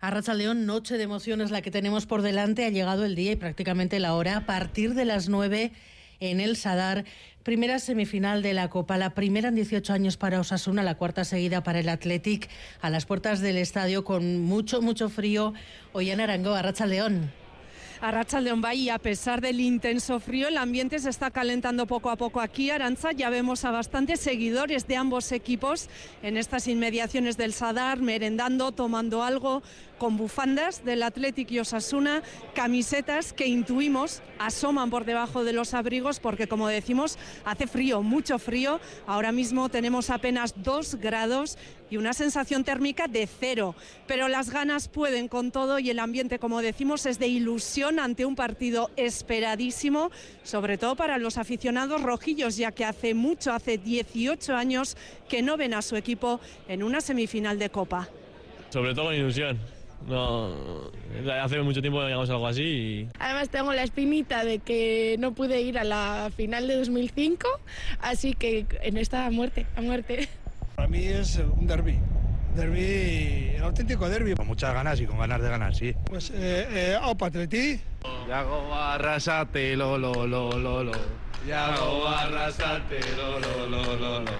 A León, noche de emociones la que tenemos por delante. Ha llegado el día y prácticamente la hora. A partir de las 9 en el Sadar. Primera semifinal de la Copa, la primera en 18 años para Osasuna, la cuarta seguida para el Athletic, a las puertas del estadio con mucho, mucho frío. Hoy en Arango, a León. A Racha León y a pesar del intenso frío, el ambiente se está calentando poco a poco aquí. Aranza, ya vemos a bastantes seguidores de ambos equipos en estas inmediaciones del Sadar, merendando, tomando algo, con bufandas del Athletic y Osasuna, camisetas que intuimos asoman por debajo de los abrigos porque como decimos hace frío, mucho frío. Ahora mismo tenemos apenas dos grados y una sensación térmica de cero. Pero las ganas pueden con todo y el ambiente, como decimos, es de ilusión ante un partido esperadísimo, sobre todo para los aficionados rojillos, ya que hace mucho, hace 18 años, que no ven a su equipo en una semifinal de Copa. Sobre todo con ilusión. No, hace mucho tiempo que no llegamos a algo así. Y... Además tengo la espinita de que no pude ir a la final de 2005, así que en esta muerte, a muerte. Para mí es un derby. Derby, el auténtico derby. Con muchas ganas y con ganas de ganar, sí. Pues, eh, eh, Patleti. Yago arrasate, lo, lo, lo, lo, lo. Yago arrasate, lo, lo, lo, lo, lo.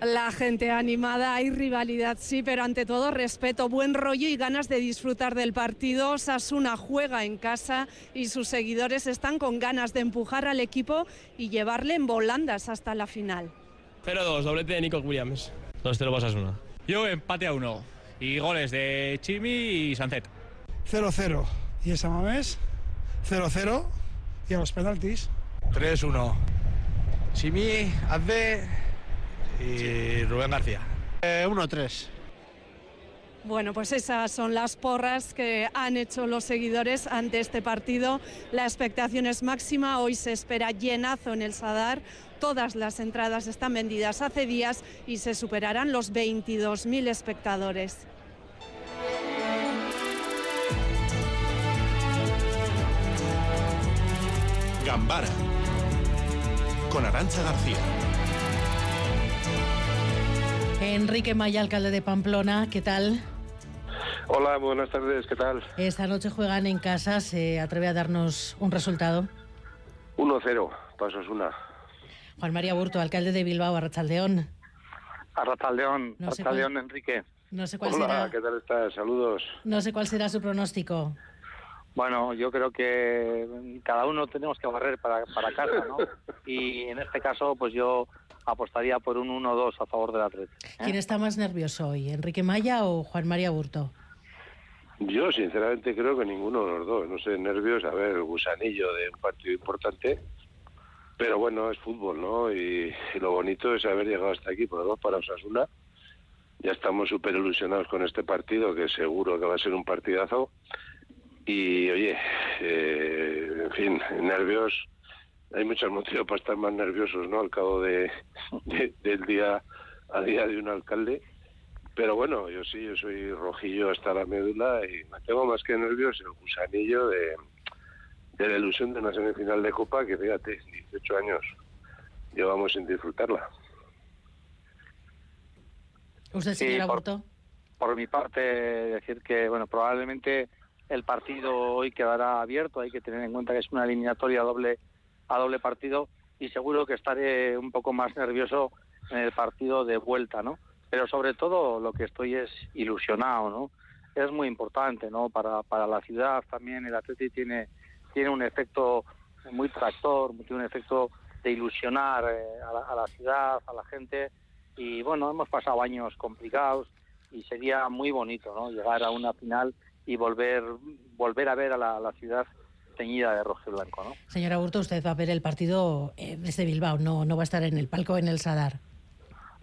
La gente animada, hay rivalidad, sí, pero ante todo respeto, buen rollo y ganas de disfrutar del partido. Sasuna juega en casa y sus seguidores están con ganas de empujar al equipo y llevarle en volandas hasta la final. 0-2, doblete de Nico Williams. 2-0 para Sasuna. Yo empate a uno. Y goles de Chimi y Sancet. 0-0. ¿Y esa mames? 0-0. Y a los penaltis. 3-1. Chimi, Azde y Rubén García. 1-3. Bueno, pues esas son las porras que han hecho los seguidores ante este partido. La expectación es máxima. Hoy se espera llenazo en el Sadar. Todas las entradas están vendidas hace días y se superarán los 22.000 espectadores. Gambara con Arancha García. Enrique Maya, alcalde de Pamplona, ¿qué tal? Hola, buenas tardes, ¿qué tal? Esta noche juegan en casa, ¿se atreve a darnos un resultado? 1-0, pasos una. Juan María Burto, alcalde de Bilbao, Arrachaldeón. Arrachaldeón, no Arrachaldeón, Enrique. No sé cuál Hola, será. ¿qué tal estás? Saludos. No sé cuál será su pronóstico. Bueno, yo creo que cada uno tenemos que barrer para, para casa, ¿no? Y en este caso, pues yo apostaría por un 1-2 a favor del Atlético. ¿eh? ¿Quién está más nervioso hoy, Enrique Maya o Juan María Burto? Yo sinceramente creo que ninguno de los dos. No sé, nervios, a ver, el gusanillo de un partido importante. Pero bueno, es fútbol, ¿no? Y, lo bonito es haber llegado hasta aquí, por lo menos para Osasuna. Ya estamos súper ilusionados con este partido, que seguro que va a ser un partidazo. Y oye, eh, en fin, nervios, hay muchos motivos para estar más nerviosos, ¿no? Al cabo de, de, del día a día de un alcalde. Pero bueno, yo sí, yo soy rojillo hasta la médula y me tengo más que nervios el gusanillo de, de la ilusión de una semifinal de Copa que, fíjate, 18 años llevamos sin disfrutarla. ¿Usted, señora Sí, por- mi parte, decir que, bueno, probablemente el partido hoy quedará abierto. Hay que tener en cuenta que es una eliminatoria a doble, a doble partido y seguro que estaré un poco más nervioso en el partido de vuelta, ¿no? Pero sobre todo lo que estoy es ilusionado, ¿no? Es muy importante, ¿no? Para, para la ciudad también el Atleti tiene, tiene un efecto muy tractor, tiene un efecto de ilusionar eh, a, la, a la ciudad, a la gente. Y bueno, hemos pasado años complicados y sería muy bonito, ¿no? Llegar a una final y volver, volver a ver a la, a la ciudad teñida de rojo y blanco, ¿no? Señora Burto, usted va a ver el partido eh, desde Bilbao, no, no va a estar en el palco en el Sadar.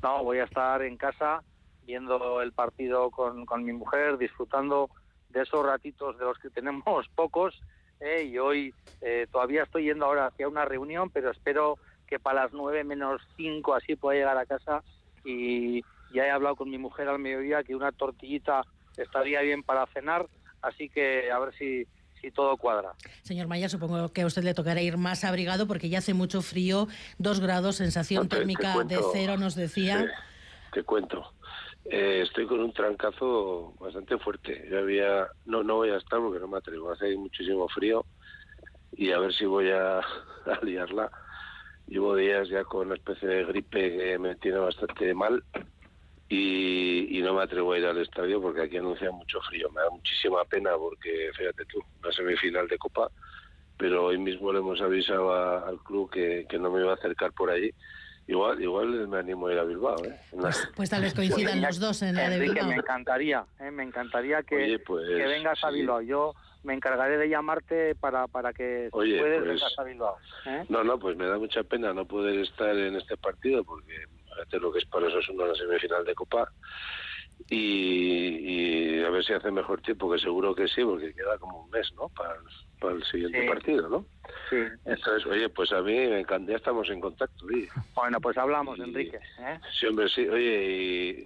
No, voy a estar en casa viendo el partido con, con mi mujer, disfrutando de esos ratitos de los que tenemos pocos. Eh, y hoy eh, todavía estoy yendo ahora hacia una reunión, pero espero que para las nueve menos cinco así pueda llegar a casa. Y ya he hablado con mi mujer al mediodía que una tortillita estaría bien para cenar, así que a ver si, si todo cuadra. Señor Maya, supongo que a usted le tocará ir más abrigado porque ya hace mucho frío, dos grados, sensación No, te- te térmica de cero, nos decía. Te cuento. Eh, estoy con un trancazo bastante fuerte. Yo había, no, voy a estar porque no me atrevo. Hace muchísimo frío y a ver si voy a, a liarla. Llevo días ya con una especie de gripe que me tiene bastante mal y, no me atrevo a ir al estadio porque aquí anuncia mucho frío. Me da muchísima pena porque, fíjate tú, una semifinal de Copa, pero hoy mismo le hemos avisado al club que, que no me iba a acercar por ahí. Igual, igual me animo a ir a Bilbao, ¿eh? Pues tal vez coincidan los dos en la de Bilbao. me encantaría, ¿eh? me encantaría que, Oye, pues, que vengas a sí. Bilbao. Yo me encargaré de llamarte para, para que si Oye, puedes pues- vengas a Bilbao. ¿eh? No, no, pues me da mucha pena no poder estar en este partido porque fíjate lo que es para eso es una semifinal de Copa y, y a ver si hace mejor tiempo, que seguro que sí, porque queda como un mes, ¿no? Para, para el siguiente Sí. partido, ¿no? Sí. Entonces, oye, pues a mí me encanta, ya estamos en contacto, oye. Bueno, pues hablamos, Y- Enrique. ¿eh? Sí, hombre, sí. Oye,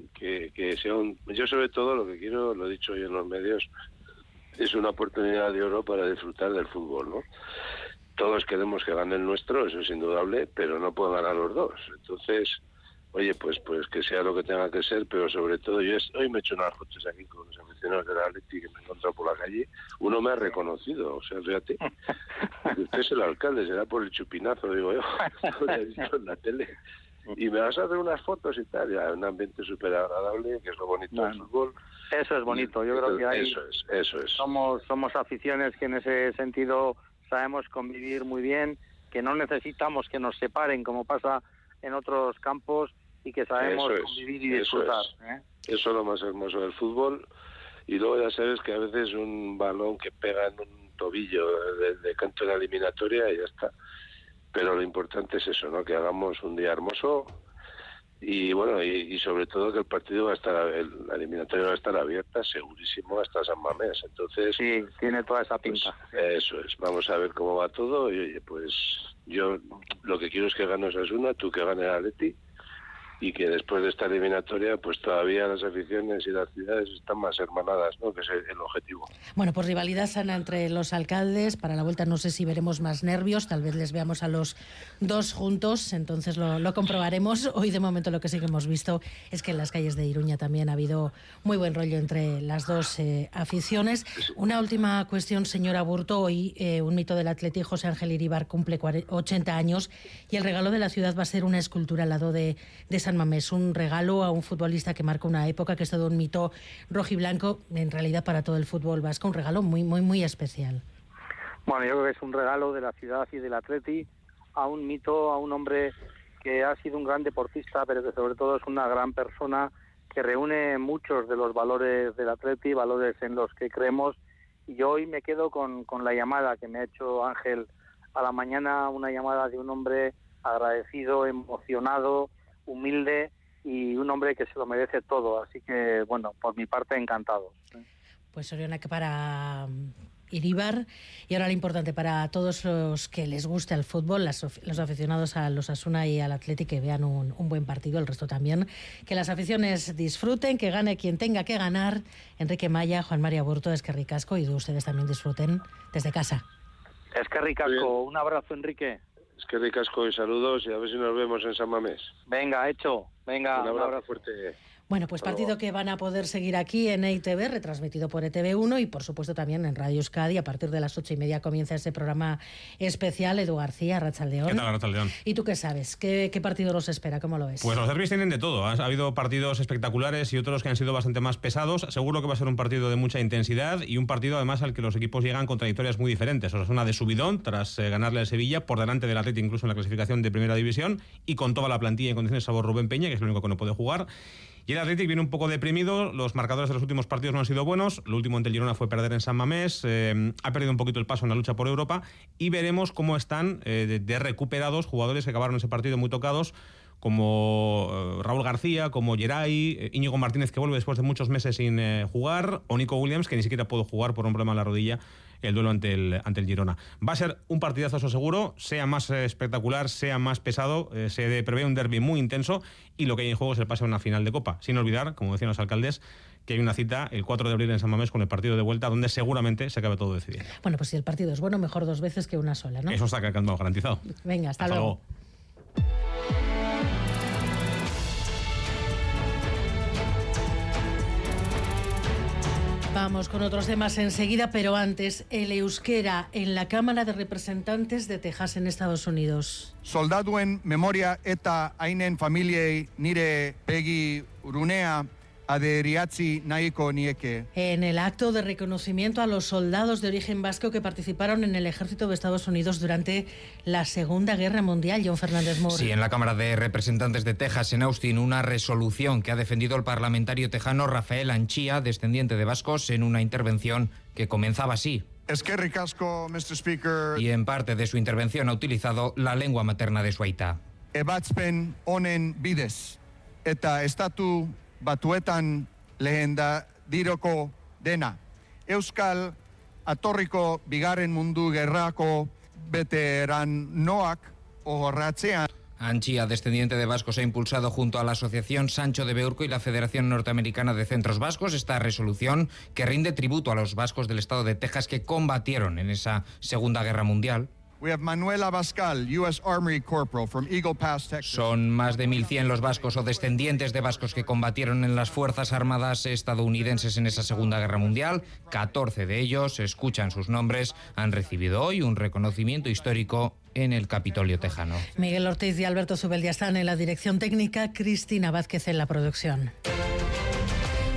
y que, que sea un... Yo sobre todo lo que quiero, lo he dicho hoy en los medios, es una oportunidad de oro para disfrutar del fútbol, ¿no? Todos queremos que gane el nuestro, eso es indudable, pero no pueden ganar los dos. Entonces, oye, pues pues que sea lo que tenga que ser, pero sobre todo yo es- hoy me he hecho unas fotos aquí con los aficionados del Atleti que me he encontrado por la calle. Uno me ha reconocido, o sea, fíjate, usted es el alcalde, será por el chupinazo, digo yo, lo he visto en la tele. Y me vas a hacer unas fotos y tal, ya, un ambiente súper agradable, que es lo bonito del fútbol. Eso es bonito. Yo creo que ahí Eso es, eso es. somos, somos aficiones que en ese sentido sabemos convivir muy bien, que no necesitamos que nos separen como pasa en otros campos y que sabemos Eso es, convivir y eso disfrutar. es. ¿eh? Eso es lo más hermoso del fútbol. Y luego ya sabes que a veces un balón que pega en un tobillo de, de canto en la eliminatoria y ya está. Pero lo importante es eso, ¿no? Que hagamos un día hermoso y bueno, y, y sobre todo que el partido va a estar, el- la eliminatoria va a estar abierta, segurísimo, hasta San Mamés. Entonces, Sí, tiene toda esa pues, pinta. eso es, vamos a ver cómo va todo y oye, pues yo lo que quiero es que gane Osasuna, tú que gane Atleti y que después de esta eliminatoria pues todavía las aficiones y las ciudades están más hermanadas, ¿no? Que es el, objetivo. Bueno, pues rivalidad sana entre los alcaldes. Para la vuelta no sé si veremos más nervios, tal vez les veamos a los dos juntos, entonces lo, lo comprobaremos. Hoy de momento lo que sí que hemos visto es que en las calles de Iruña también ha habido muy buen rollo entre las dos eh, aficiones. Una última cuestión, señora Burto. Hoy eh, un mito del atleti, José Ángel Iribar, cumple 40 80 años y el regalo de la ciudad va a ser una escultura al lado de, de San Mamés, un regalo a un futbolista que marca una época, que es todo un mito rojiblanco, en realidad para todo el fútbol vasco, un regalo muy, muy, muy especial. Bueno, yo creo que es un regalo de la ciudad y del Atleti a un mito, a un hombre que ha sido un gran deportista, pero que sobre todo es una gran persona que reúne muchos de los valores del Atleti, valores en los que creemos. Y yo hoy me quedo con, con la llamada que me ha hecho Ángel a la mañana, una llamada de un hombre agradecido, emocionado, humilde y un hombre que se lo merece todo. Así que, bueno, por mi parte, encantado. Pues Oriona, que para mm, Iribar y ahora lo importante para todos los que les guste el fútbol, las of- los aficionados a los Asuna y al Atleti que vean un, un buen partido, el resto también, que las aficiones disfruten, que gane quien tenga que ganar, Enrique Maya, Juan María Burto, es que ricasco y ustedes también disfruten desde casa. Es que ricasco. Un abrazo, Enrique. Es que ricasco y saludos y a ver si nos vemos en San Mamés. Venga, hecho. Venga, un un abrazo abrazo. fuerte. Bueno, pues partido que van a poder seguir aquí en EITV, retransmitido por ETV1 y por supuesto también en Radio Euskadi. A partir de las ocho y media comienza ese programa especial. Edu García, Rachaldeón. ¿Qué tal, Arrachaldeón? ¿Y tú qué sabes? ¿Qué, qué partido nos espera? ¿Cómo lo ves? Pues los derbis tienen de todo. Ha ha habido partidos espectaculares y otros que han sido bastante más pesados. Seguro que va a ser un partido de mucha intensidad y un partido además al que los equipos llegan con trayectorias muy diferentes. O sea, una de subidón tras eh, ganarle al Sevilla por delante del Atleti incluso en la clasificación de Primera División y con toda la plantilla en condiciones salvo Rubén Peña, que es el único que no puede jugar. Y el Athletic viene un poco deprimido, los marcadores de los últimos partidos no han sido buenos, lo último ante el Girona fue perder en San Mamés, eh, ha perdido un poquito el paso en la lucha por Europa. Y veremos cómo están eh, de, de recuperados jugadores que acabaron ese partido muy tocados, como eh, Raúl García, como Geray, Íñigo Martínez que vuelve después de muchos meses sin jugar, o Nico Williams que ni siquiera pudo jugar por un problema en la rodilla el duelo ante el, ante el Girona. Va a ser un partidazo, eso seguro, sea más eh, espectacular, sea más pesado, eh, se prevé un derby muy intenso y lo que hay en juego es el pase a una final de Copa. Sin olvidar, como decían los alcaldes, que hay una cita el 4 de abril en San Mamés con el partido de vuelta donde seguramente se acabe todo decidiendo. Bueno, pues si el partido es bueno, mejor dos veces que una sola, ¿no? Eso está calcando garantizado. Venga, hasta, Hasta luego. luego. Vamos con otros temas enseguida, pero antes, el euskera en la Cámara de Representantes de Texas en Estados Unidos. Soldaduen memoria eta ainen familiei nire pegi urunea. En el acto de reconocimiento a los soldados de origen vasco que participaron en el ejército de Estados Unidos durante la Segunda Guerra Mundial, John Fernández Moore. Sí, en la Cámara de Representantes de Texas, en Austin, una resolución que ha defendido el parlamentario tejano Rafael Anchía, descendiente de vascos, en una intervención que comenzaba así. Es que ricasco, Mr. Speaker. Y en parte de su intervención ha utilizado la lengua materna de su aita. Ebatzpen onen bides eta estatu batuetan lehenda diroko dena. Euskal atorriko bigarren mundu gerrako veteran noak ohorratzean. Anchia, descendiente de vascos, ha impulsado junto a la Asociación Sancho de Beurco y la Federación Norteamericana de Centros Vascos esta resolución que rinde tributo a los vascos del estado de Texas que combatieron en esa Segunda Guerra Mundial. We have Manuel Abascal, U.S. Army Corporal from Eagle Pass, Texas. Son más de 1.100 los vascos o descendientes de vascos que combatieron en las Fuerzas Armadas estadounidenses en esa Segunda Guerra Mundial. 14 de ellos, escuchan sus nombres, han recibido hoy un reconocimiento histórico en el Capitolio Tejano. Miguel Ortiz y Alberto Zubeldia están en la dirección técnica, Cristina Vázquez en la producción.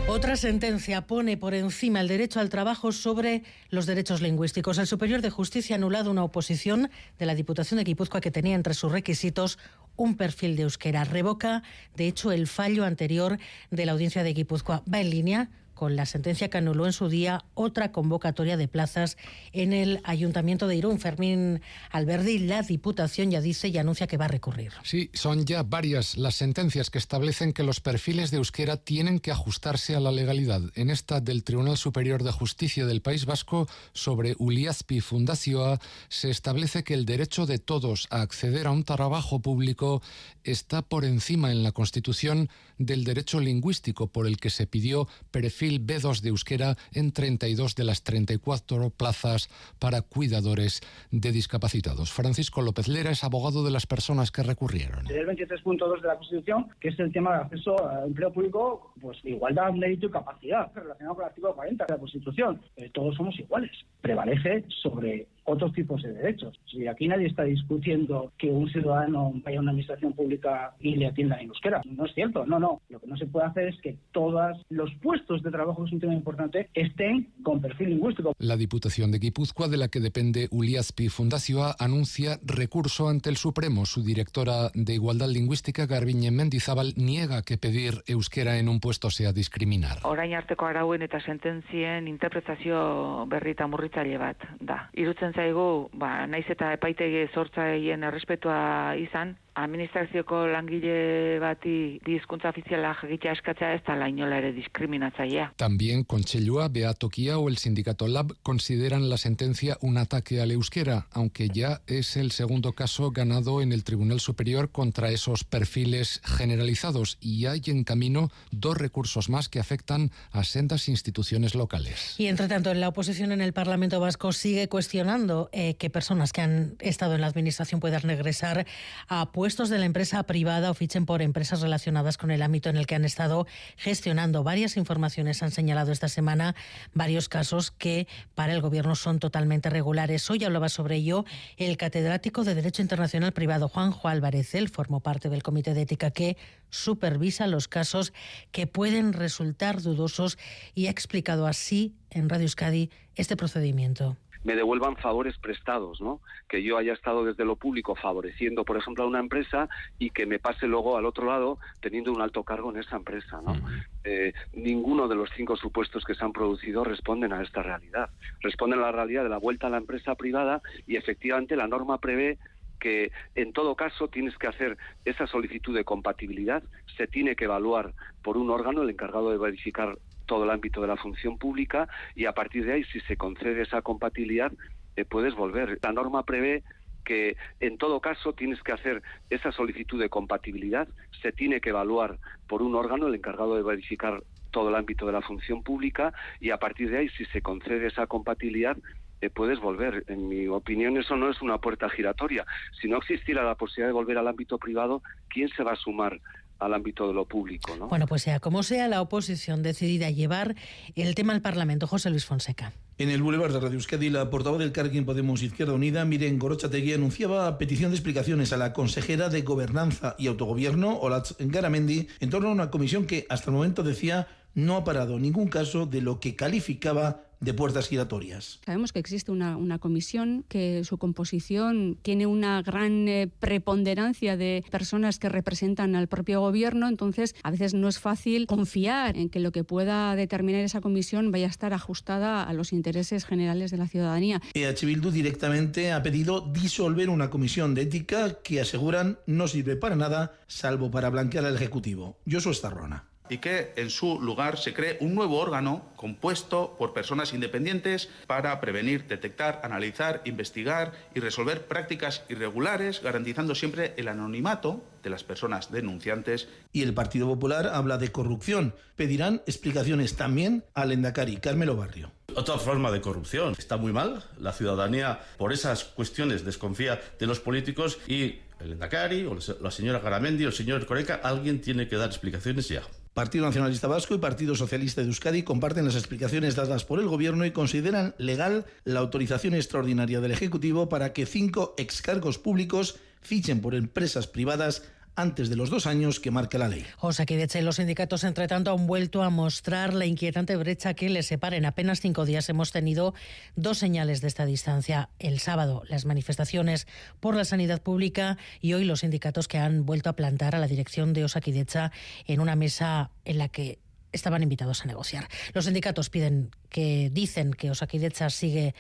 Otra sentencia pone por encima el derecho al trabajo sobre los derechos lingüísticos. El Superior de Justicia ha anulado una oposición de la Diputación de Guipúzcoa que tenía entre sus requisitos un perfil de euskera. Revoca, de hecho, el fallo anterior de la audiencia de Guipúzcoa. Va en línea con la sentencia que anuló en su día otra convocatoria de plazas en el Ayuntamiento de Irún. Fermín Alberdi, la Diputación ya dice y anuncia que va a recurrir. Sí, son ya varias las sentencias que establecen que los perfiles de euskera tienen que ajustarse a la legalidad. En esta del Tribunal Superior de Justicia del País Vasco sobre Uliazpi Fundacioa se establece que el derecho de todos a acceder a un trabajo público está por encima en la Constitución del derecho lingüístico por el que se pidió perfil B2 de euskera en 32 de las 34 plazas para cuidadores de discapacitados. Francisco López Lera es abogado de las personas que recurrieron. El 23.2 de la Constitución, que es el tema de acceso al empleo público, pues igualdad, mérito y capacidad, relacionado con el artículo 40 de la Constitución. Eh, todos somos iguales. Prevalece sobre otros tipos de derechos. Si aquí nadie está discutiendo que un ciudadano vaya a una administración pública y le atienda en euskera. No es cierto, no, no. Lo que no se puede hacer es que todos los puestos de trabajo, que es un tema importante, estén con perfil lingüístico. La Diputación de Guipúzcoa, de la que depende Uliaspi Fundacioa, anuncia recurso ante el Supremo. Su directora de Igualdad Lingüística, Garbiñe Mendizábal, niega que pedir euskera en un puesto sea discriminar. Orain arteko arauen eta sententzien interpretazio berri eta murritzaile bat da. Irutzen zaigu, ba, naiz eta epaitegi sortzaien errespetua izan, administrazioko langile bati bi hizkuntza ofiziala jakitea eskatzea ez da la inola ere diskriminatzailea. También Conchellua, Beatokia o el sindicato Lab consideran la sentencia un ataque al euskera, aunque ya es el segundo caso ganado en el Tribunal Superior contra esos perfiles generalizados y hay en camino dos recursos más que afectan a sendas instituciones locales. Y entre tanto, en la oposición en el Parlamento Vasco sigue cuestionando eh, que personas que han estado en la administración puedan regresar a puestos de la empresa privada o fichen por empresas relacionadas con el ámbito en el que han estado gestionando. Varias informaciones han señalado esta semana varios casos que para el gobierno son totalmente regulares. Hoy hablaba sobre ello el catedrático de Derecho Internacional Privado Juanjo Álvarez. Él formó parte del comité de ética que supervisa los casos que pueden resultar dudosos y ha explicado así en Radio Euskadi este procedimiento me devuelvan favores prestados, ¿no? Que yo haya estado desde lo público favoreciendo, por ejemplo, a una empresa y que me pase luego al otro lado teniendo un alto cargo en esa empresa, ¿no? Eh, ninguno de los cinco supuestos que se han producido responden a esta realidad. Responden a la realidad de la vuelta a la empresa privada y efectivamente la norma prevé que en todo caso tienes que hacer esa solicitud de compatibilidad, se tiene que evaluar por un órgano el encargado de verificar todo el ámbito de la función pública y a partir de ahí, si se concede esa compatibilidad, eh, puedes volver. La norma prevé que en todo caso tienes que hacer esa solicitud de compatibilidad, se tiene que evaluar por un órgano el encargado de verificar todo el ámbito de la función pública y a partir de ahí, si se concede esa compatibilidad, eh, puedes volver. En mi opinión, eso no es una puerta giratoria. Si no existiera la posibilidad de volver al ámbito privado, ¿quién se va a sumar al ámbito de lo público. ¿no? Bueno, pues sea como sea, la oposición decidida a llevar el tema al Parlamento. José Luis Fonseca. En el Boulevard de Radio Euskadi, la portavoz del Carquín Podemos Izquierda Unida, Miren Gorochategui, anunciaba petición de explicaciones a la consejera de Gobernanza y Autogobierno, Olatz Garamendi, en torno a una comisión que hasta el momento decía no ha parado ningún caso de lo que calificaba de puertas giratorias. Sabemos que existe una, una comisión que su composición tiene una gran eh, preponderancia de personas que representan al propio gobierno, entonces a veces no es fácil confiar en que lo que pueda determinar esa comisión vaya a estar ajustada a los intereses generales de la ciudadanía. EH Bildu directamente ha pedido disolver una comisión de ética que aseguran no sirve para nada salvo para blanquear al Ejecutivo. Josu Estarrona y que en su lugar se cree un nuevo órgano compuesto por personas independientes para prevenir, detectar, analizar, investigar y resolver prácticas irregulares, garantizando siempre el anonimato de las personas denunciantes. Y el Partido Popular habla de corrupción. Pedirán explicaciones también al Endacari, Carmelo Barrio. Otra forma de corrupción. Está muy mal. La ciudadanía, por esas cuestiones, desconfía de los políticos y el Endacari, o la señora Garamendi, o el señor Coreca, alguien tiene que dar explicaciones ya. Partido Nacionalista Vasco y Partido Socialista de Euskadi comparten las explicaciones dadas por el Gobierno y consideran legal la autorización extraordinaria del Ejecutivo para que cinco excargos públicos fichen por empresas privadas antes de los dos años que marca la ley. Osakidecha y los sindicatos, entre tanto, han vuelto a mostrar la inquietante brecha que les separa. En apenas cinco días hemos tenido dos señales de esta distancia. El sábado, las manifestaciones por la sanidad pública y hoy los sindicatos que han vuelto a plantar a la dirección de Osakidecha en una mesa en la que estaban invitados a negociar. Los sindicatos piden que dicen que Osakidecha sigue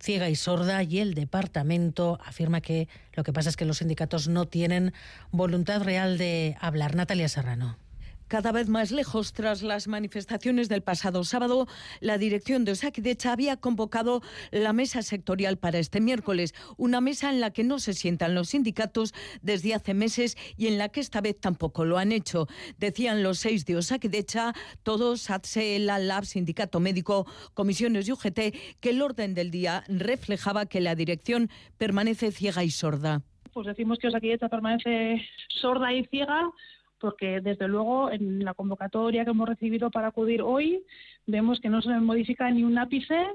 ciega y sorda y el departamento afirma que lo que pasa es que los sindicatos no tienen voluntad real de hablar. Natalia Serrano. Cada vez más lejos, tras las manifestaciones del pasado sábado, la dirección de Osakidecha había convocado la mesa sectorial para este miércoles, una mesa en la que no se sientan los sindicatos desde hace meses y en la que esta vez tampoco lo han hecho. Decían los seis de Osakidecha, todos, ATSE, la LAB, Sindicato Médico, Comisiones y UGT, que el orden del día reflejaba que la dirección permanece ciega y sorda. Pues decimos que Osakidecha permanece sorda y ciega porque desde luego en la convocatoria que hemos recibido para acudir hoy vemos que no se modifica ni un ápice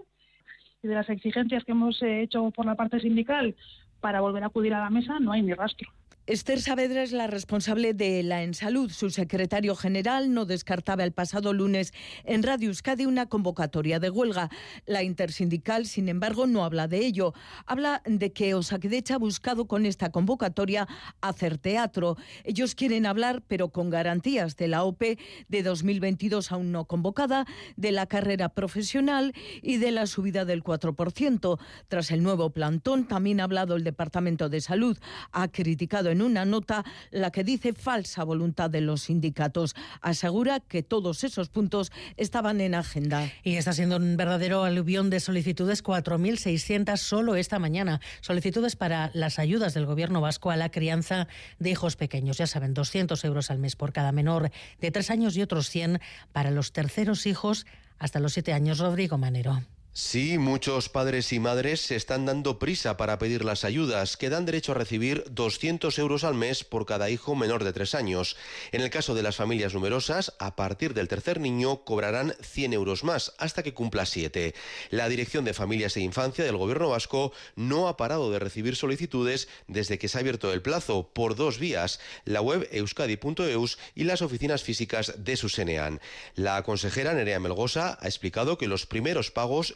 y de las exigencias que hemos hecho por la parte sindical para volver a acudir a la mesa no hay ni rastro. Esther Saavedra es la responsable de la Ensalud. Su secretario general no descartaba el pasado lunes en Radio Euskadi una convocatoria de huelga. La intersindical, sin embargo, no habla de ello. Habla de que Osakidecha ha buscado con esta convocatoria hacer teatro. Ellos quieren hablar, pero con garantías de la OPE de 2022 aún no convocada, de la carrera profesional y de la subida del 4%. Tras el nuevo plantón, también ha hablado el Departamento de Salud. Ha criticado en una nota la que dice falsa voluntad de los sindicatos. Asegura que todos esos puntos estaban en agenda. Y está siendo un verdadero aluvión de solicitudes, 4.600 solo esta mañana. Solicitudes para las ayudas del Gobierno vasco a la crianza de hijos pequeños. Ya saben, 200 euros al mes por cada menor de tres años y otros 100 para los terceros hijos hasta los siete años. Rodrigo Manero. Sí, muchos padres y madres se están dando prisa para pedir las ayudas, que dan derecho a recibir 200 euros al mes por cada hijo menor de tres años. En el caso de las familias numerosas, a partir del tercer niño cobrarán 100 euros más hasta que cumpla siete. La Dirección de Familias e Infancia del Gobierno vasco no ha parado de recibir solicitudes desde que se ha abierto el plazo por dos vías, la web euskadi.eus y las oficinas físicas de su Senean. La consejera Nerea Melgosa ha explicado que los primeros pagos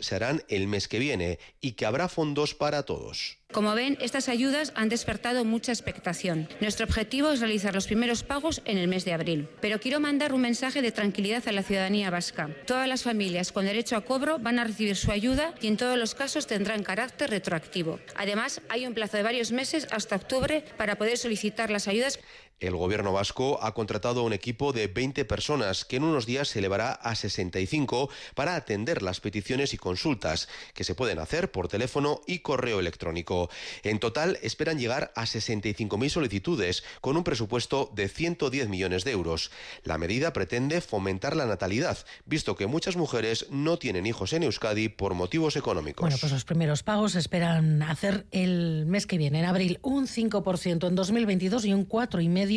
el mes que viene y que habrá fondos para todos. Como ven, estas ayudas han despertado mucha expectación. Nuestro objetivo es realizar los primeros pagos en el mes de abril. Pero quiero mandar un mensaje de tranquilidad a la ciudadanía vasca. Todas las familias con derecho a cobro van a recibir su ayuda y en todos los casos tendrán carácter retroactivo. Además, hay un plazo de varios meses hasta octubre para poder solicitar las ayudas. El gobierno vasco ha contratado un equipo de 20 personas que en unos días se elevará a 65 para atender las peticiones y consultas que se pueden hacer por teléfono y correo electrónico. En total esperan llegar a 65.000 solicitudes con un presupuesto de 110 millones de euros. La medida pretende fomentar la natalidad, visto que muchas mujeres no tienen hijos en Euskadi por motivos económicos. Bueno, pues los primeros pagos esperan hacer el mes que viene, en abril, un 5% en 2022 y un 4,5%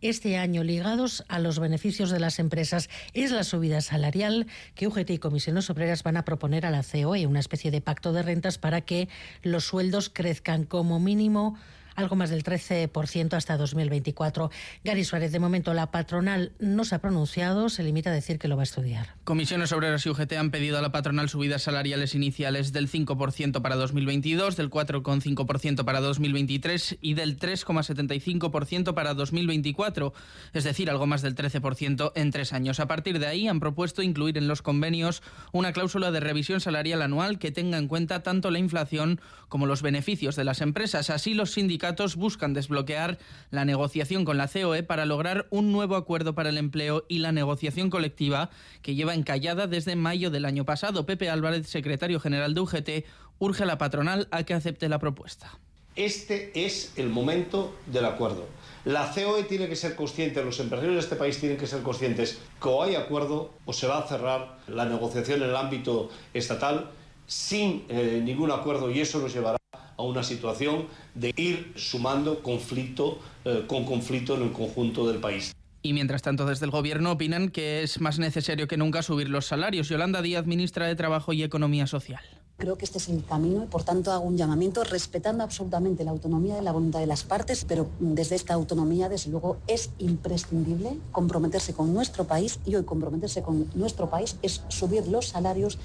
este año ligados a los beneficios de las empresas es la subida salarial que UGT y Comisiones Obreras van a proponer a la COE, una especie de pacto de rentas para que los sueldos crezcan como mínimo algo más del 13% hasta 2024. Gary Suárez, de momento la patronal no se ha pronunciado, se limita a decir que lo va a estudiar. Comisiones Obreras y UGT han pedido a la patronal subidas salariales iniciales del 5% para 2022, del 4,5% para 2023 y del 3,75% para 2024, es decir, algo más del 13% en tres años. A partir de ahí han propuesto incluir en los convenios una cláusula de revisión salarial anual que tenga en cuenta tanto la inflación como los beneficios de las empresas. Así los sindicatos buscan desbloquear la negociación con la COE para lograr un nuevo acuerdo para el empleo y la negociación colectiva que lleva encallada desde mayo del año pasado. Pepe Álvarez, secretario general de UGT, urge a la patronal a que acepte la propuesta. Este es el momento del acuerdo. La COE tiene que ser consciente, los empresarios de este país tienen que ser conscientes que o hay acuerdo o se va a cerrar la negociación en el ámbito estatal sin eh, ningún acuerdo y eso nos llevará a una situación de ir sumando conflicto eh, con conflicto en el conjunto del país. Y mientras tanto, desde el Gobierno opinan que es más necesario que nunca subir los salarios. Yolanda Díaz, ministra de Trabajo y Economía Social. Creo que este es el camino y por tanto hago un llamamiento respetando absolutamente la autonomía y la voluntad de las partes, pero desde esta autonomía, desde luego, es imprescindible comprometerse con nuestro país y hoy comprometerse con nuestro país es subir los salarios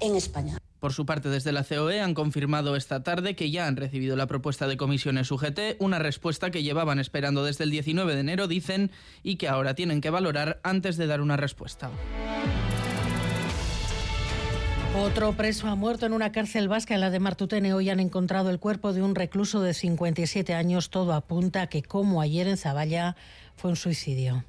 en España. Por su parte, desde la COE han confirmado esta tarde que ya han recibido la propuesta de comisiones UGT, una respuesta que llevaban esperando desde el 19 de enero, dicen, y que ahora tienen que valorar antes de dar una respuesta. Otro preso ha muerto en una cárcel vasca, en la de Martutene. Hoy han encontrado el cuerpo de un recluso de 57 años. Todo apunta a que, como ayer en Zavalla, fue un suicidio.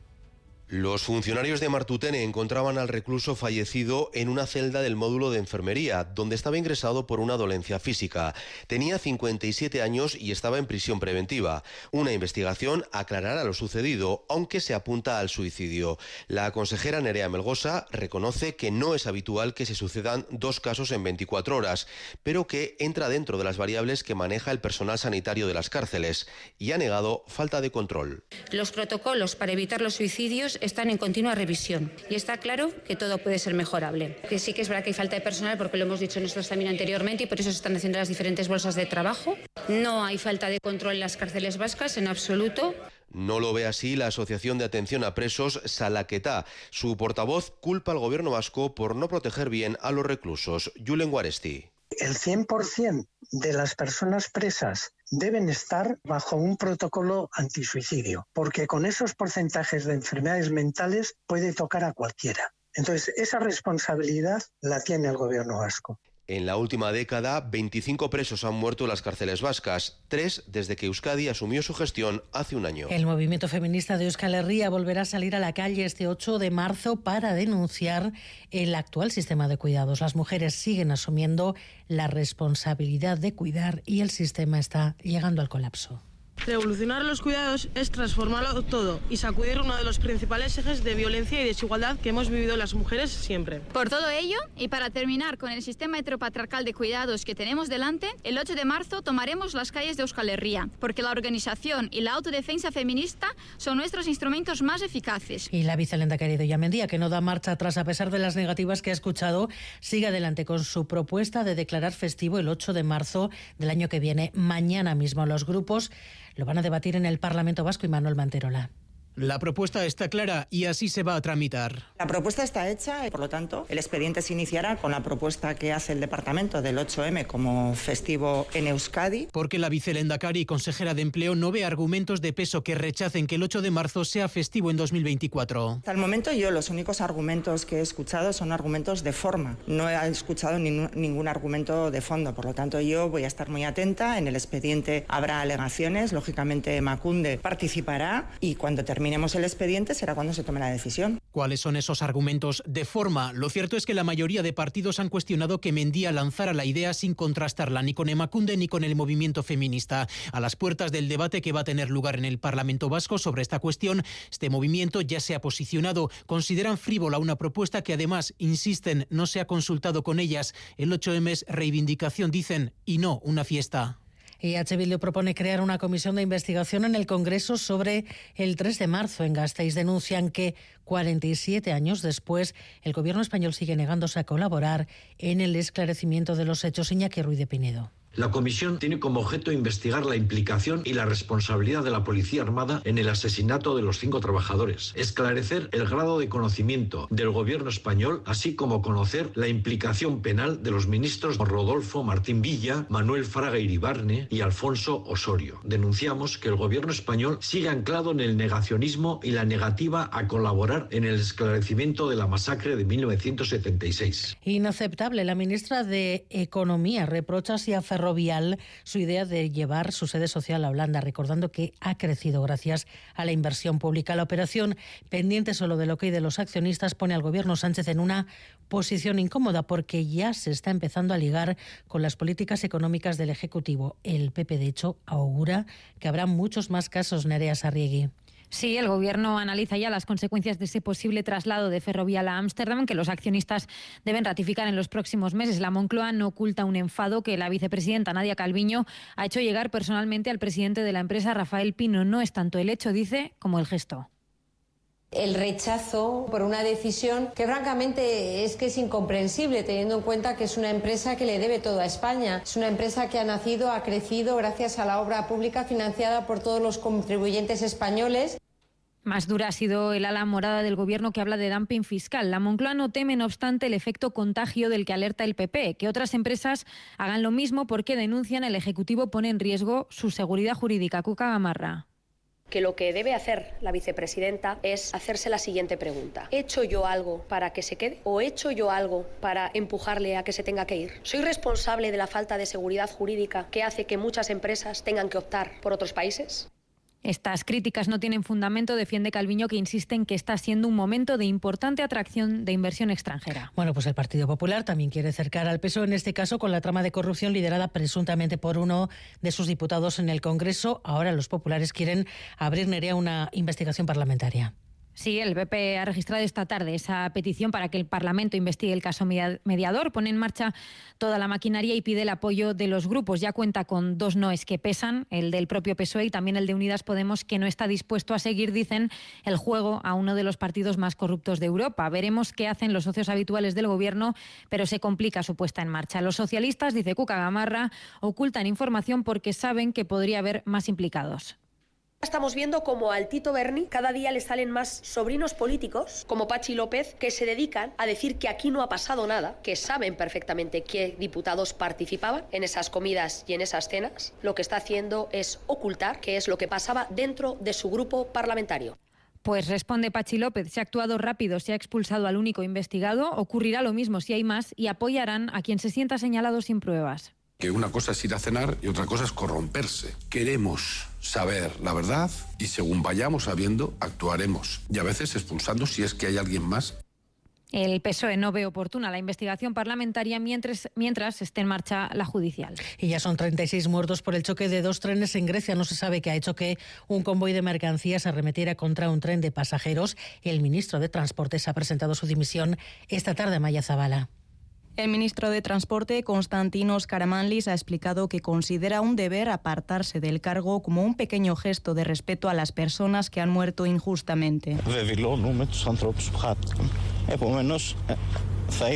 Los funcionarios de Martutene encontraban al recluso fallecido en una celda del módulo de enfermería, donde estaba ingresado por una dolencia física. Tenía 57 años y estaba en prisión preventiva. Una investigación aclarará lo sucedido, aunque se apunta al suicidio. La consejera Nerea Melgosa reconoce que no es habitual que se sucedan dos casos en 24 horas, pero que entra dentro de las variables que maneja el personal sanitario de las cárceles y ha negado falta de control. Los protocolos para evitar los suicidios están en continua revisión y está claro que todo puede ser mejorable. Que sí que es verdad que hay falta de personal porque lo hemos dicho nosotros también anteriormente y por eso se están haciendo las diferentes bolsas de trabajo. No hay falta de control en las cárceles vascas en absoluto. No lo ve así la Asociación de Atención a Presos Salaquetá. Su portavoz culpa al gobierno vasco por no proteger bien a los reclusos. Julen Guaresti. El 100% de las personas presas deben estar bajo un protocolo antisuicidio, porque con esos porcentajes de enfermedades mentales puede tocar a cualquiera. Entonces, esa responsabilidad la tiene el gobierno vasco. En la última década, 25 presos han muerto en las cárceles vascas, tres desde que Euskadi asumió su gestión hace un año. El movimiento feminista de Euskal Herria volverá a salir a la calle este 8 de marzo para denunciar el actual sistema de cuidados. Las mujeres siguen asumiendo la responsabilidad de cuidar y el sistema está llegando al colapso. Revolucionar los cuidados es transformarlo todo y sacudir uno de los principales ejes de violencia y desigualdad que hemos vivido las mujeres siempre. Por todo ello, y para terminar con el sistema heteropatriarcal de cuidados que tenemos delante, el 8 de marzo tomaremos las calles de Euskal Herria, porque la organización y la autodefensa feminista son nuestros instrumentos más eficaces. Y la vicelenda querido Yamendía, que no da marcha atrás a pesar de las negativas que ha escuchado, sigue adelante con su propuesta de declarar festivo el 8 de marzo del año que viene, mañana mismo. Los grupos lo van a debatir en el Parlamento Vasco y Manuel Manterola. La propuesta está clara y así se va a tramitar. La propuesta está hecha y, por lo tanto, el expediente se iniciará con la propuesta que hace el departamento del 8M como festivo en Euskadi. Porque la vicelendacari y consejera de Empleo no ve argumentos de peso que rechacen que el 8 de marzo sea festivo en 2024. Hasta el momento yo los únicos argumentos que he escuchado son argumentos de forma. No he escuchado ningún argumento de fondo. Por lo tanto, yo voy a estar muy atenta. En el expediente habrá alegaciones. Lógicamente, Macunde participará y cuando termine terminemos el expediente será cuando se tome la decisión. ¿Cuáles son esos argumentos de forma? Lo cierto es que la mayoría de partidos han cuestionado que Mendía lanzara la idea sin contrastarla ni con Emacunde ni con el movimiento feminista. A las puertas del debate que va a tener lugar en el Parlamento Vasco sobre esta cuestión, este movimiento ya se ha posicionado. Consideran frívola una propuesta que además, insisten, no se ha consultado con ellas. El 8M es reivindicación, dicen, y no una fiesta. Y H. Bildu propone crear una comisión de investigación en el Congreso sobre el 3 de marzo en Gasteiz. Denuncian que 47 años después el gobierno español sigue negándose a colaborar en el esclarecimiento de los hechos. Iñaki Ruiz de Pinedo. La comisión tiene como objeto investigar la implicación y la responsabilidad de la Policía Armada en el asesinato de los cinco trabajadores, esclarecer el grado de conocimiento del gobierno español, así como conocer la implicación penal de los ministros Rodolfo Martín Villa, Manuel Fraga Iribarne y Alfonso Osorio. Denunciamos que el gobierno español sigue anclado en el negacionismo y la negativa a colaborar en el esclarecimiento de la masacre de 1976. Inaceptable. La ministra de Economía reprocha si a Su idea de llevar su sede social a Holanda, recordando que ha crecido gracias a la inversión pública. La operación, pendiente solo de lo que hay de los accionistas, pone al gobierno Sánchez en una posición incómoda porque ya se está empezando a ligar con las políticas económicas del Ejecutivo. El PP, de hecho, augura que habrá muchos más casos, Nerea Sarriegui. Sí, el Gobierno analiza ya las consecuencias de ese posible traslado de Ferrovial a Ámsterdam, que los accionistas deben ratificar en los próximos meses. La Moncloa no oculta un enfado que la vicepresidenta Nadia Calviño ha hecho llegar personalmente al presidente de la empresa, Rafael Pino. No es tanto el hecho, dice, como el gesto el rechazo por una decisión que francamente es que es incomprensible teniendo en cuenta que es una empresa que le debe todo a España. Es una empresa que ha nacido, ha crecido gracias a la obra pública financiada por todos los contribuyentes españoles. Más dura ha sido el ala morada del gobierno que habla de dumping fiscal. La Moncloa no teme, no obstante, el efecto contagio del que alerta el PP, que otras empresas hagan lo mismo porque denuncian el Ejecutivo pone en riesgo su seguridad jurídica. Cuca Gamarra que lo que debe hacer la vicepresidenta es hacerse la siguiente pregunta. ¿He hecho yo algo para que se quede o he hecho yo algo para empujarle a que se tenga que ir? ¿Soy responsable de la falta de seguridad jurídica que hace que muchas empresas tengan que optar por otros países? Estas críticas no tienen fundamento, defiende Calviño, que insiste en que está siendo un momento de importante atracción de inversión extranjera. Bueno, pues el Partido Popular también quiere acercar al PSOE, en este caso con la trama de corrupción liderada presuntamente por uno de sus diputados en el Congreso. Ahora los populares quieren abrir, Nerea, una investigación parlamentaria. Sí, el PP ha registrado esta tarde esa petición para que el Parlamento investigue el caso mediador, pone en marcha toda la maquinaria y pide el apoyo de los grupos. Ya cuenta con dos noes que pesan, el del propio PSOE y también el de Unidas Podemos, que no está dispuesto a seguir, dicen, el juego a uno de los partidos más corruptos de Europa. Veremos qué hacen los socios habituales del Gobierno, pero se complica su puesta en marcha. Los socialistas, dice Cuca Gamarra, ocultan información porque saben que podría haber más implicados. Estamos viendo como al Tito Berni cada día le salen más sobrinos políticos, como Pachi López, que se dedican a decir que aquí no ha pasado nada, que saben perfectamente qué diputados participaban en esas comidas y en esas cenas. Lo que está haciendo es ocultar qué es lo que pasaba dentro de su grupo parlamentario. Pues responde Pachi López, se ha actuado rápido, se ha expulsado al único investigado, ocurrirá lo mismo si hay más y apoyarán a quien se sienta señalado sin pruebas que una cosa es ir a cenar y otra cosa es corromperse. Queremos saber la verdad y según vayamos sabiendo, actuaremos. Y a veces expulsando si es que hay alguien más. El PSOE no ve oportuna la investigación parlamentaria mientras, mientras esté en marcha la judicial. Y ya son 36 muertos por el choque de dos trenes en Grecia. No se sabe qué ha hecho que un convoy de mercancías se arremetiera contra un tren de pasajeros. El ministro de Transportes ha presentado su dimisión esta tarde a Maya Zabala. El ministro de Transporte, Constantinos Karamanlis, ha explicado que considera un deber apartarse del cargo como un pequeño gesto de respeto a las personas que han muerto injustamente.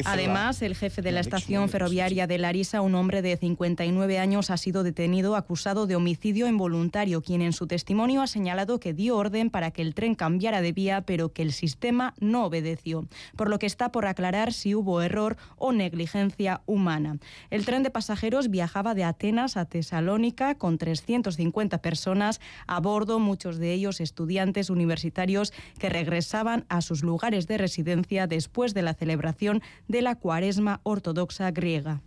Además, el jefe de la estación ferroviaria de Larisa, un hombre de 59 años, ha sido detenido acusado de homicidio involuntario, quien en su testimonio ha señalado que dio orden para que el tren cambiara de vía, pero que el sistema no obedeció, por lo que está por aclarar si hubo error o negligencia humana. El tren de pasajeros viajaba de Atenas a Tesalónica con 350 personas. A bordo, muchos de ellos estudiantes universitarios que regresaban a sus lugares de residencia después de la celebración de la cuaresma ortodoxa griega.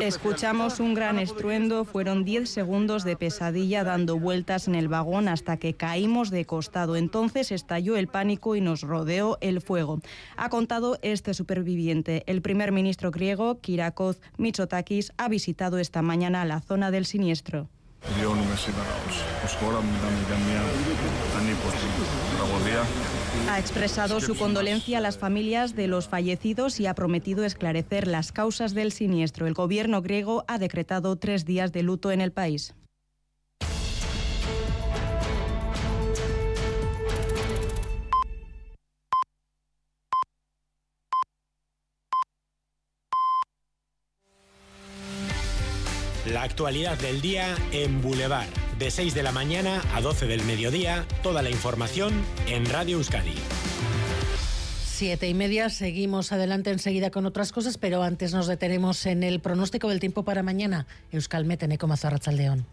Escuchamos un gran estruendo, fueron 10 segundos de pesadilla dando vueltas en el vagón hasta que caímos de costado. Entonces estalló el pánico y nos rodeó el fuego. Ha contado este superviviente. El primer ministro griego, Kyriakos Mitsotakis, ha visitado esta mañana la zona del siniestro. Ha expresado su condolencia a las familias de los fallecidos y ha prometido esclarecer las causas del siniestro. El gobierno griego ha decretado tres días de luto en el país. La actualidad del día en Boulevard. De 6 de la mañana a 12 del mediodía, toda la información en Radio Euskadi. Siete y media, seguimos adelante enseguida con otras cosas, pero antes nos detenemos en el pronóstico del tiempo para mañana. Euskalmet, Ecomazo, Arrachaldeón.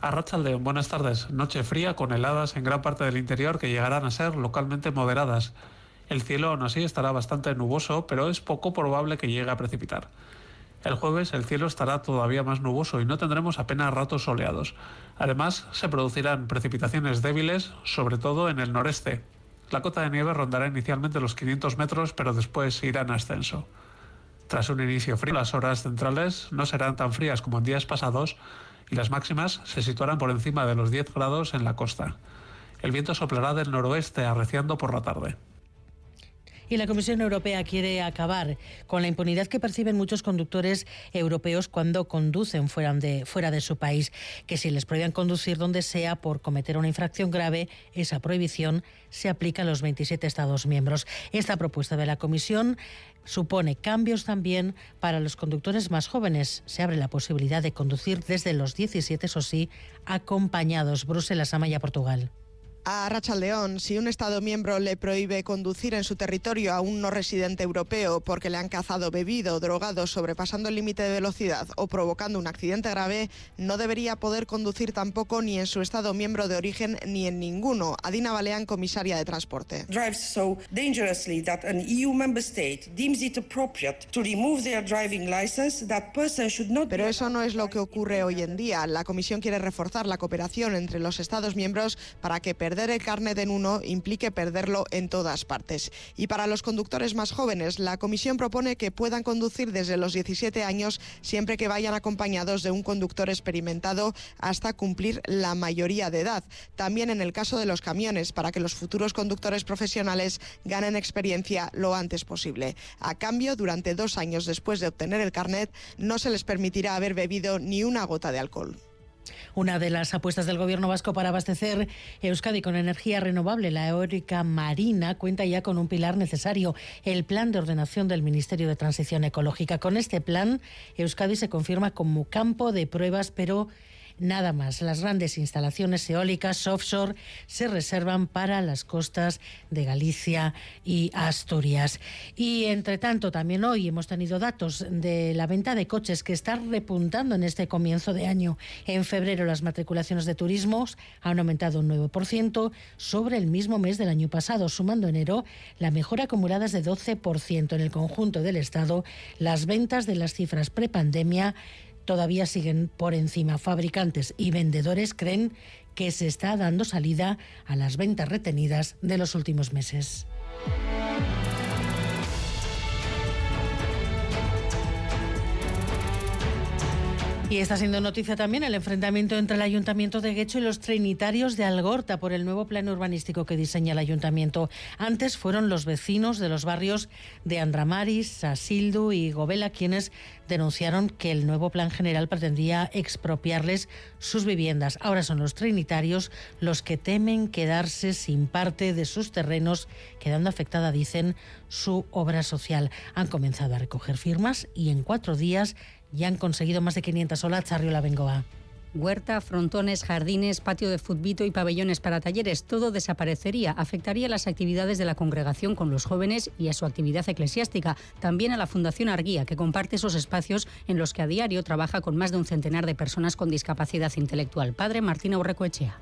Arrachaldeón, buenas tardes. Noche fría con heladas en gran parte del interior que llegarán a ser localmente moderadas. El cielo aún así estará bastante nuboso, pero es poco probable que llegue a precipitar. El jueves el cielo estará todavía más nuboso y no tendremos apenas ratos soleados. Además, se producirán precipitaciones débiles, sobre todo en el noreste. La cota de nieve rondará inicialmente los 500 metros, pero después irá en ascenso. Tras un inicio frío, las horas centrales no serán tan frías como en días pasados y las máximas se situarán por encima de los 10 grados en la costa. El viento soplará del noroeste arreciando por la tarde. Y la Comisión Europea quiere acabar con la impunidad que perciben muchos conductores europeos cuando conducen fuera de, fuera de su país, que si les prohíben conducir donde sea por cometer una infracción grave, esa prohibición se aplica a los 27 Estados miembros. Esta propuesta de la Comisión supone cambios también para los conductores más jóvenes. Se abre la posibilidad de conducir desde los 17, eso sí, acompañados. Bruselas, Amaya, Portugal a Rachaldeón, si un Estado miembro le prohíbe conducir en su territorio a un no residente europeo porque le han cazado bebido, drogado, sobrepasando el límite de velocidad o provocando un accidente grave, no debería poder conducir tampoco ni en su Estado miembro de origen ni en ninguno. Adina Baleán, comisaria de transporte. Pero eso no es lo que ocurre hoy en día. La Comisión quiere reforzar la cooperación entre los Estados miembros para que perder el carnet en uno implique perderlo en todas partes. Y para los conductores más jóvenes, la Comisión propone que puedan conducir desde los 17 años siempre que vayan acompañados de un conductor experimentado hasta cumplir la mayoría de edad. También en el caso de los camiones, para que los futuros conductores profesionales ganen experiencia lo antes posible. A cambio, durante dos años después de obtener el carnet, no se les permitirá haber bebido ni una gota de alcohol. Una de las apuestas del gobierno vasco para abastecer Euskadi con energía renovable, la eólica marina, cuenta ya con un pilar necesario, el plan de ordenación del Ministerio de Transición Ecológica. Con este plan, Euskadi se confirma como campo de pruebas, pero nada más. Las grandes instalaciones eólicas offshore se reservan para las costas de Galicia y Asturias. Y entre tanto, también hoy hemos tenido datos de la venta de coches que está repuntando en este comienzo de año. En febrero las matriculaciones de turismos han aumentado un 9% sobre el mismo mes del año pasado, sumando enero la mejora acumulada es de 12% en el conjunto del Estado. Las ventas de las cifras prepandemia todavía siguen por encima. Fabricantes y vendedores creen que se está dando salida a las ventas retenidas de los últimos meses. Y está siendo noticia también el enfrentamiento entre el Ayuntamiento de Guecho y los trinitarios de Algorta por el nuevo plan urbanístico que diseña el Ayuntamiento. Antes fueron los vecinos de los barrios de Andramaris, Sasildu y Govela quienes denunciaron que el nuevo plan general pretendía expropiarles sus viviendas. Ahora son los trinitarios los que temen quedarse sin parte de sus terrenos, quedando afectada, dicen, su obra social. Han comenzado a recoger firmas y en cuatro días ya han conseguido más de 500 olas la Bengoa. Huerta, frontones, jardines, patio de futbito y pabellones para talleres, todo desaparecería. Afectaría las actividades de la congregación con los jóvenes y a su actividad eclesiástica. También a la Fundación Arguía, que comparte esos espacios en los que a diario trabaja con más de un centenar de personas con discapacidad intelectual. Padre Martín Aurrecoechea.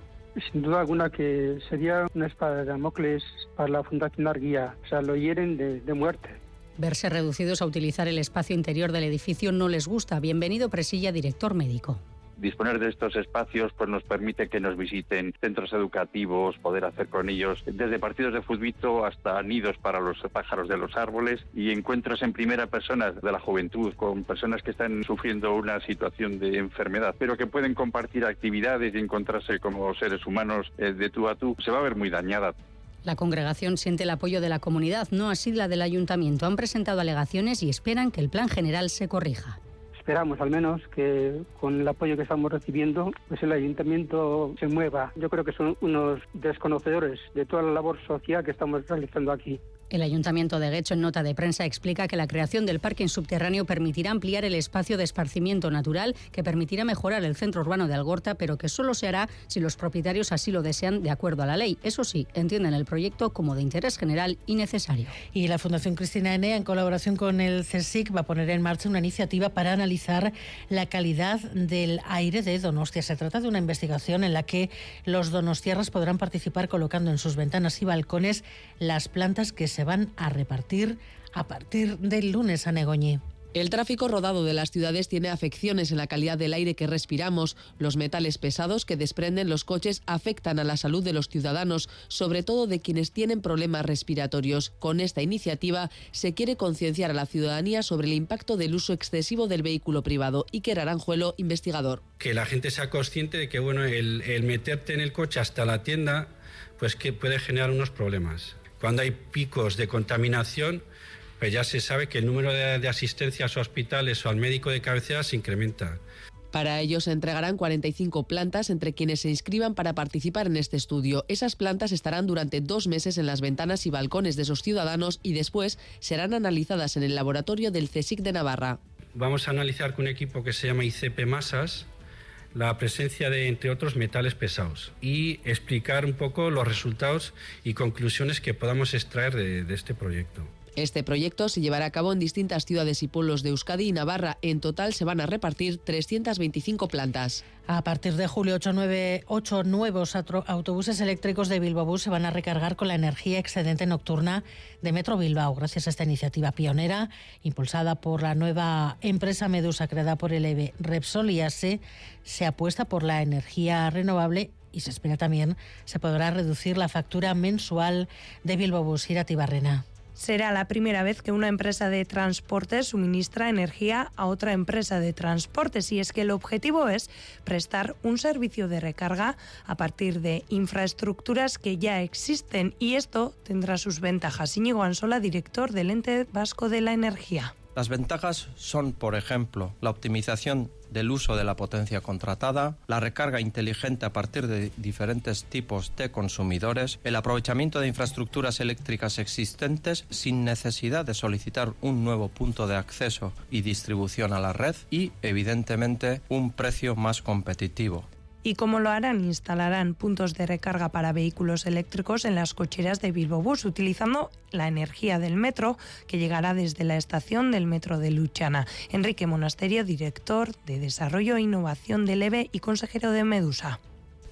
Sin duda alguna que sería una espada de Damocles para la Fundación Arguía. O sea, lo hieren de muerte. Verse reducidos a utilizar el espacio interior del edificio no les gusta. Bienvenido, Presilla, director médico disponer de estos espacios pues nos permite que nos visiten centros educativos, poder hacer con ellos desde partidos de fútbol hasta nidos para los pájaros de los árboles y encuentros en primera persona de la juventud con personas que están sufriendo una situación de enfermedad, pero que pueden compartir actividades y encontrarse como seres humanos eh, de tú a tú, se va a ver muy dañada. La congregación siente el apoyo de la comunidad, no así la del ayuntamiento. Han presentado alegaciones y esperan que el plan general se corrija esperamos al menos que con el apoyo que estamos recibiendo, pues el ayuntamiento se mueva. Yo creo que son unos desconocedores de toda la labor social que estamos realizando aquí. El Ayuntamiento de Guecho, en nota de prensa, explica que la creación del parking subterráneo permitirá ampliar el espacio de esparcimiento natural, que permitirá mejorar el centro urbano de Algorta, pero que solo se hará si los propietarios así lo desean de acuerdo a la ley. Eso sí, entienden el proyecto como de interés general y necesario. Y la Fundación Cristina N, en colaboración con el CSIC, va a poner en marcha una iniciativa para analizar la calidad del aire de Donostia. Se trata de una investigación en la que los donostiarras podrán participar colocando en sus ventanas y balcones las plantas que se van a repartir a partir del lunes a Negoñi. El tráfico rodado de las ciudades tiene afecciones en la calidad del aire que respiramos. Los metales pesados que desprenden los coches afectan a la salud de los ciudadanos, sobre todo de quienes tienen problemas respiratorios. Con esta iniciativa se quiere concienciar a la ciudadanía sobre el impacto del uso excesivo del vehículo privado. Iker Aranjuelo, investigador. Que la gente sea consciente de que bueno, el, el meterte en el coche hasta la tienda, pues que puede generar unos problemas. Cuando hay picos de contaminación, pues ya se sabe que el número de, asistencias a hospitales o al médico de cabecera se incrementa. Para ello se entregarán 45 plantas entre quienes se inscriban para participar en este estudio. Esas plantas estarán durante dos meses en las ventanas y balcones de esos ciudadanos y después serán analizadas en el laboratorio del CSIC de Navarra. Vamos a analizar con un equipo que se llama ICP Masas la presencia de, entre otros, metales pesados y explicar un poco los resultados y conclusiones que podamos extraer de, este proyecto. Este proyecto se llevará a cabo en distintas ciudades y pueblos de Euskadi y Navarra. En total se van a repartir 325 plantas. A partir de julio, ocho, nuevos autobuses eléctricos de Bilbao Bus se van a recargar con la energía excedente nocturna de Metro Bilbao, gracias a esta iniciativa pionera impulsada por la nueva empresa Medusa creada por el EVE Repsol y ASE. Se apuesta por la energía renovable y se espera también se podrá reducir la factura mensual de Bilbao Bus Barrena. Será la primera vez que una empresa de transporte suministra energía a otra empresa de transportes y es que el objetivo es prestar un servicio de recarga a partir de infraestructuras que ya existen y esto tendrá sus ventajas. Íñigo Ansola, director del Ente Vasco de la Energía. Las ventajas son, por ejemplo, la optimización del uso de la potencia contratada, la recarga inteligente a partir de diferentes tipos de consumidores, el aprovechamiento de infraestructuras eléctricas existentes sin necesidad de solicitar un nuevo punto de acceso y distribución a la red y, evidentemente, un precio más competitivo. ¿Y cómo lo harán? Instalarán puntos de recarga para vehículos eléctricos en las cocheras de Bilbo Bus, utilizando la energía del metro que llegará desde la estación del metro de Luchana. Enrique Monasterio, director de Desarrollo e Innovación del EVE y consejero de Medusa.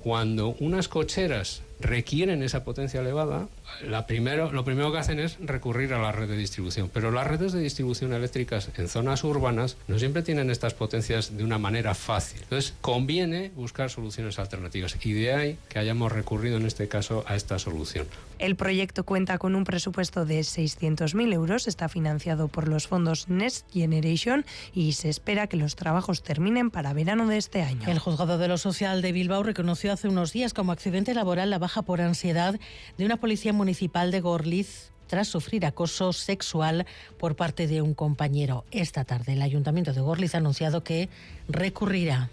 Cuando unas cocheras requieren esa potencia elevada, la primero, lo primero que hacen es recurrir a la red de distribución. Pero las redes de distribución eléctricas en zonas urbanas no siempre tienen estas potencias de una manera fácil. Entonces, conviene buscar soluciones alternativas. Y de ahí que hayamos recurrido en este caso a esta solución. El proyecto cuenta con un presupuesto de 600.000 euros, está financiado por los fondos Next Generation y se espera que los trabajos terminen para verano de este año. El juzgado de lo social de Bilbao reconoció hace unos días como accidente laboral la baja por ansiedad de una policía municipal de Gorliz tras sufrir acoso sexual por parte de un compañero. Esta tarde el Ayuntamiento de Gorliz ha anunciado que recurrirá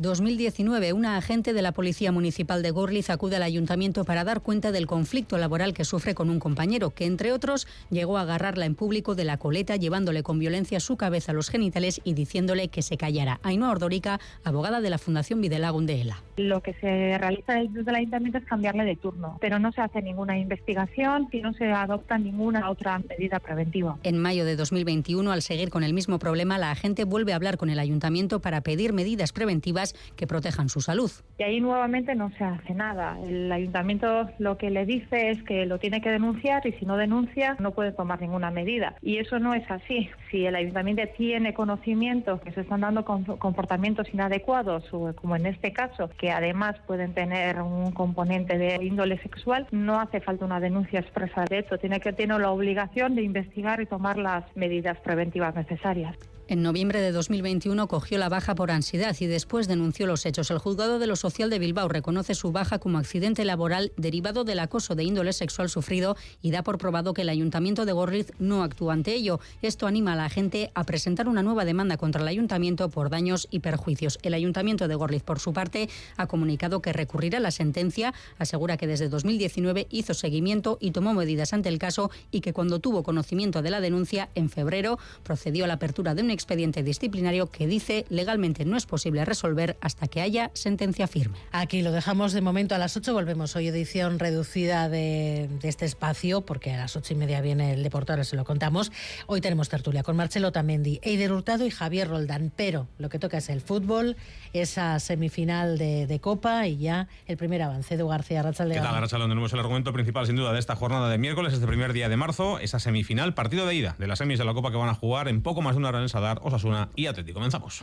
2019, una agente de la Policía Municipal de Gorliz acude al ayuntamiento para dar cuenta del conflicto laboral que sufre con un compañero, que entre otros llegó a agarrarla en público de la coleta, llevándole con violencia su cabeza a los genitales y diciéndole que se callara. Ainhoa Ordórica, abogada de la Fundación Videlagun de ELA. Lo que se realiza desde el ayuntamiento es cambiarle de turno, pero no se hace ninguna investigación y no se adopta ninguna otra medida preventiva. En mayo de 2021, al seguir con el mismo problema, la agente vuelve a hablar con el ayuntamiento para pedir medidas preventivas que protejan su salud. Y ahí nuevamente no se hace nada. El ayuntamiento lo que le dice es que lo tiene que denunciar y si no denuncia no puede tomar ninguna medida. Y eso no es así. Si el ayuntamiento tiene conocimiento que se están dando comportamientos inadecuados, o como en este caso, que además pueden tener un componente de índole sexual, no hace falta una denuncia expresa. De hecho, tiene que tener la obligación de investigar y tomar las medidas preventivas necesarias. En noviembre de 2021 cogió la baja por ansiedad y después denunció los hechos. El juzgado de lo social de Bilbao reconoce su baja como accidente laboral derivado del acoso de índole sexual sufrido y da por probado que el ayuntamiento de Gorriz no actúa ante ello. Esto anima a la gente a presentar una nueva demanda contra el ayuntamiento por daños y perjuicios. El ayuntamiento de Gorliz, por su parte, ha comunicado que recurrirá la sentencia. Asegura que desde 2019 hizo seguimiento y tomó medidas ante el caso y que cuando tuvo conocimiento de la denuncia, en febrero, procedió a la apertura de un expediente disciplinario que dice legalmente no es posible resolver hasta que haya sentencia firme. Aquí lo dejamos de momento a las 8. Volvemos hoy edición reducida de, este espacio porque a las ocho y media viene el deporte, ahora se lo contamos. Hoy tenemos tertulia con Marcelo Tamendi, Eider Hurtado y Javier Roldán, pero lo que toca es el fútbol, esa semifinal de, Copa y ya el primer avance. de García, Rachaldeón. ¿Qué tal, Rachaldeón? Tenemos el argumento principal, sin duda, de esta jornada de miércoles, este primer día de marzo, esa semifinal, partido de ida de las semis de la Copa que van a jugar en poco más de una hora en el Sadar, Osasuna y Atlético. Comenzamos.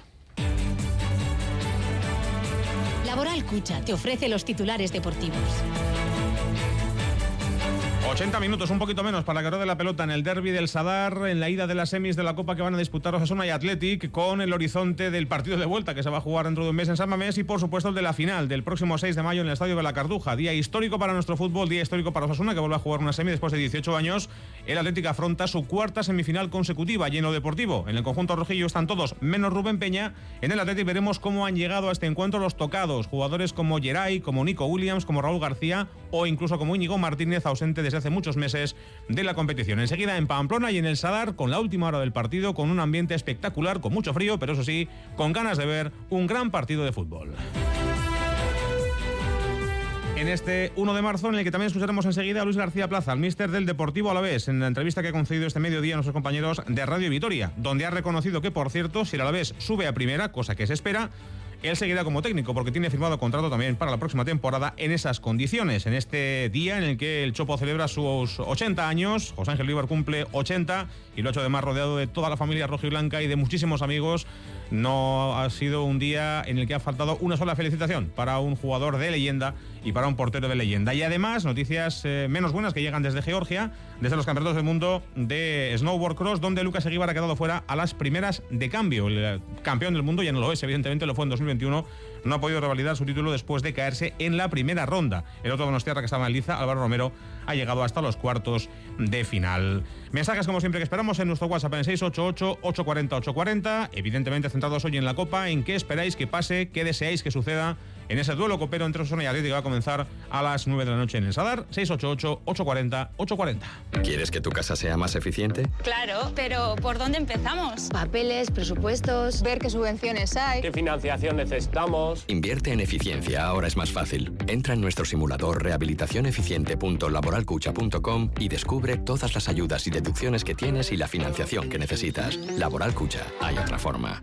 Laboral Cucha te ofrece los titulares deportivos. 80 minutos, un poquito menos para que de la pelota en el derby del Sadar, en la ida de las semis de la Copa que van a disputar Osasuna y Athletic, con el horizonte del partido de vuelta que se va a jugar dentro de un mes en San Mamés y por supuesto el de la final del próximo 6 de mayo en el Estadio de la Carduja. Día histórico para nuestro fútbol, día histórico para Osasuna que vuelve a jugar una semi después de 18 años. El Athletic afronta su cuarta semifinal consecutiva lleno deportivo. En el conjunto rojillo están todos menos Rubén Peña. En el Athletic veremos cómo han llegado a este encuentro los tocados, jugadores como Geray, como Nico Williams, como Raúl García o incluso como Íñigo Martínez, ausente desde hace muchos meses de la competición. Enseguida en Pamplona y en el Sadar, con la última hora del partido, con un ambiente espectacular, con mucho frío, pero eso sí, con ganas de ver un gran partido de fútbol en este 1 de marzo, en el que también escucharemos enseguida a Luis García Plaza, el míster del Deportivo Alavés, en la entrevista que ha concedido este mediodía a nuestros compañeros de Radio Vitoria, donde ha reconocido que, por cierto, si el Alavés sube a primera, cosa que se espera, él seguirá como técnico porque tiene firmado contrato también para la próxima temporada en esas condiciones. En este día en el que el Chopo celebra sus 80 años, José Ángel Líbar cumple 80 y lo ha hecho además rodeado de toda la familia roja y blanca y de muchísimos amigos. No ha sido un día en el que ha faltado una sola felicitación para un jugador de leyenda y para un portero de leyenda. Y además, noticias eh, menos buenas que llegan desde Georgia, desde los campeonatos del mundo de snowboard cross, donde Lucas Eguíbar ha quedado fuera a las primeras de cambio. El eh, campeón del mundo ya no lo es, evidentemente lo fue en 2021 no ha podido revalidar su título después de caerse en la primera ronda. El otro Donostiarra que estaba en liza, Álvaro Romero, ha llegado hasta los cuartos de final. Mensajes como siempre que esperamos en nuestro WhatsApp en 688-840-840. Evidentemente centrados hoy en la Copa, en qué esperáis que pase, qué deseáis que suceda en ese duelo copero entre Osasuna y Atlético va a comenzar a las 9 de la noche en el Sadar, 688-840-840. ¿Quieres que tu casa sea más eficiente? Claro, pero ¿por dónde empezamos? Papeles, presupuestos, ver qué subvenciones hay. ¿Qué financiación necesitamos? Invierte en eficiencia, ahora es más fácil. Entra en nuestro simulador rehabilitacioneficiente.laboralcucha.com y descubre todas las ayudas y deducciones que tienes y la financiación que necesitas. Laboral Cucha, hay otra forma.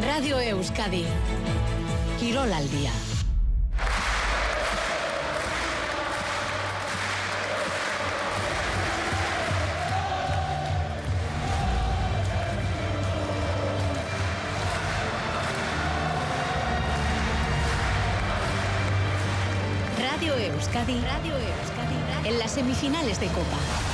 Radio Euskadi. Quirol al día. Radio Euskadi. Radio Euskadi. En las semifinales de Copa.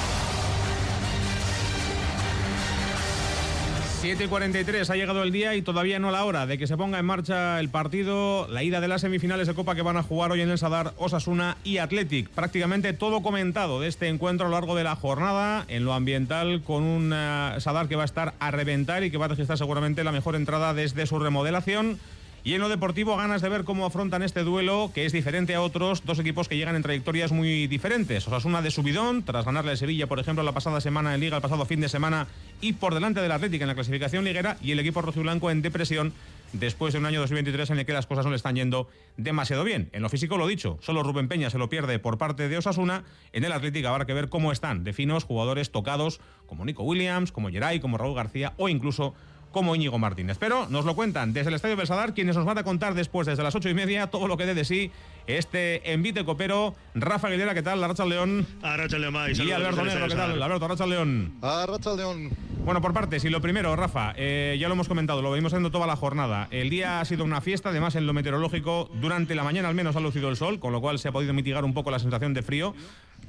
7 y 43 ha llegado el día y todavía no la hora de que se ponga en marcha el partido, la ida de las semifinales de Copa que van a jugar hoy en el Sadar Osasuna y Athletic. Prácticamente todo comentado de este encuentro a lo largo de la jornada en lo ambiental con un eh, Sadar que va a estar a reventar y que va a registrar seguramente la mejor entrada desde su remodelación. Y en lo deportivo, ganas de ver cómo afrontan este duelo, que es diferente a otros, dos equipos que llegan en trayectorias muy diferentes. Osasuna de subidón, tras ganarle a Sevilla, por ejemplo, la pasada semana en Liga, el pasado fin de semana, y por delante del Atlético en la clasificación liguera, y el equipo rojiblanco en depresión después de un año 2023 en el que las cosas no le están yendo demasiado bien. En lo físico, lo dicho, solo Rubén Peña se lo pierde por parte de Osasuna. En el Atlético habrá que ver cómo están de finos jugadores tocados como Nico Williams, como Geray, como Raúl García o incluso como Íñigo Martínez. Pero nos lo cuentan desde el Estadio Belsadar, quienes nos van a contar después, desde las ocho y media, todo lo que dé de sí este envite copero. Rafa Aguilera, ¿qué tal? Arracha León. Arracha León, Y Alberto Negro, ¿qué tal? Alberto, Arracha León. Arracha León. Bueno, por partes, y lo primero, Rafa, eh, ya lo hemos comentado, lo venimos haciendo toda la jornada. El día ha sido una fiesta, además en lo meteorológico, durante la mañana al menos ha lucido el sol, con lo cual se ha podido mitigar un poco la sensación de frío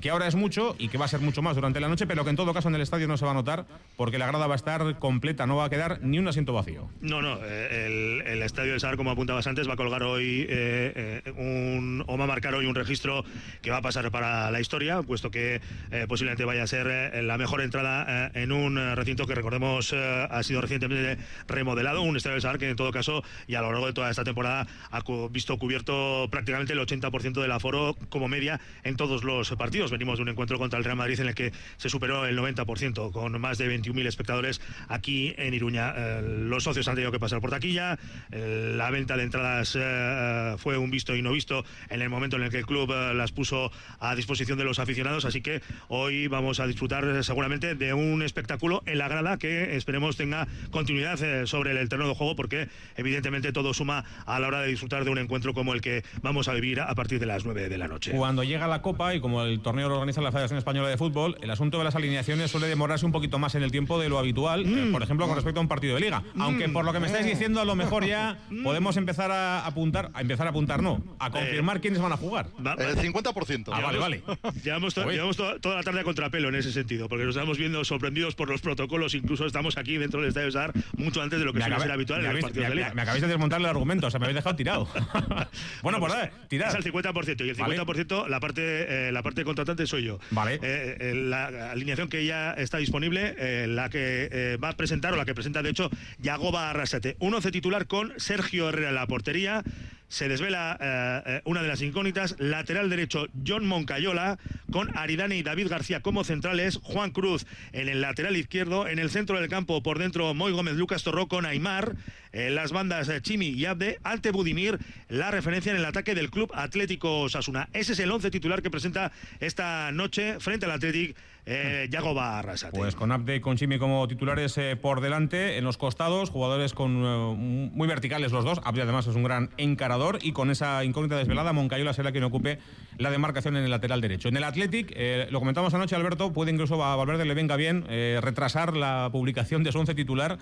que ahora es mucho y que va a ser mucho más durante la noche, pero que en todo caso en el estadio no se va a notar porque la grada va a estar completa, no va a quedar ni un asiento vacío. No, no, eh, el, estadio de Sar, como apuntabas antes, va a colgar hoy eh, eh, un, o va a marcar hoy un registro que va a pasar para la historia, puesto que posiblemente vaya a ser la mejor entrada en un recinto que recordemos ha sido recientemente remodelado, un estadio de Sar que en todo caso y a lo largo de toda esta temporada ha visto cubierto prácticamente el 80% del aforo como media en todos los partidos. Venimos de un encuentro contra el Real Madrid en el que se superó el 90% con más de 21.000 espectadores aquí en Iruña. Eh, los socios han tenido que pasar por taquilla, eh, la venta de entradas eh, fue un visto y no visto en el momento en el que el club las puso a disposición de los aficionados, así que hoy vamos a disfrutar seguramente de un espectáculo en la grada que esperemos tenga continuidad sobre el terreno de juego porque evidentemente todo suma a la hora de disfrutar de un encuentro como el que vamos a vivir a partir de las 9 de la noche. Cuando llega la Copa y como el torneo lo organiza la Federación Española de Fútbol, el asunto de las alineaciones suele demorarse un poquito más en el tiempo de lo habitual, eh, mm. por ejemplo, con respecto a un partido de liga. Mm. Aunque por lo que me estáis diciendo, a lo mejor ya mm. podemos empezar a apuntar, a empezar a apuntar, no, a eh, confirmar quiénes van a jugar. El 50%. Ah, vale, vale. Llevamos, toda la tarde a contrapelo en ese sentido, porque nos estamos viendo sorprendidos por los protocolos, incluso estamos aquí dentro del Estadio SAR mucho antes de lo que suele ser habitual en el partido de liga. Me, acabáis de desmontar el argumento, o sea, me habéis dejado tirado. bueno, por pues, tirad. Es el 50% y el 50% la parte eh, la parte soy yo. Vale. Eh, la alineación que ya está disponible, eh, la que va a presentar o la que presenta de hecho Yagoba Arrasate. Un once titular con Sergio Herrera en la portería se desvela eh, eh, una de las incógnitas. Lateral derecho, John Moncayola, con Aridane y David García como centrales. Juan Cruz en el lateral izquierdo. En el centro del campo, por dentro, Moy Gómez, Lucas Torró con Aymar. En las bandas, eh, Chimi y Abde. Alte Budimir, la referencia en el ataque del Club Atlético Sasuna. Ese es el once titular que presenta esta noche frente al Atlético eh, Yago Arrasate. Pues con Abde y con Chimi como titulares por delante, en los costados, jugadores con muy verticales los dos. Abde además es un gran encarador y con esa incógnita desvelada, Moncayola será quien ocupe la demarcación en el lateral derecho. En el Athletic, eh, lo comentamos anoche, Alberto, puede incluso a Valverde le venga bien eh, retrasar la publicación de su once titular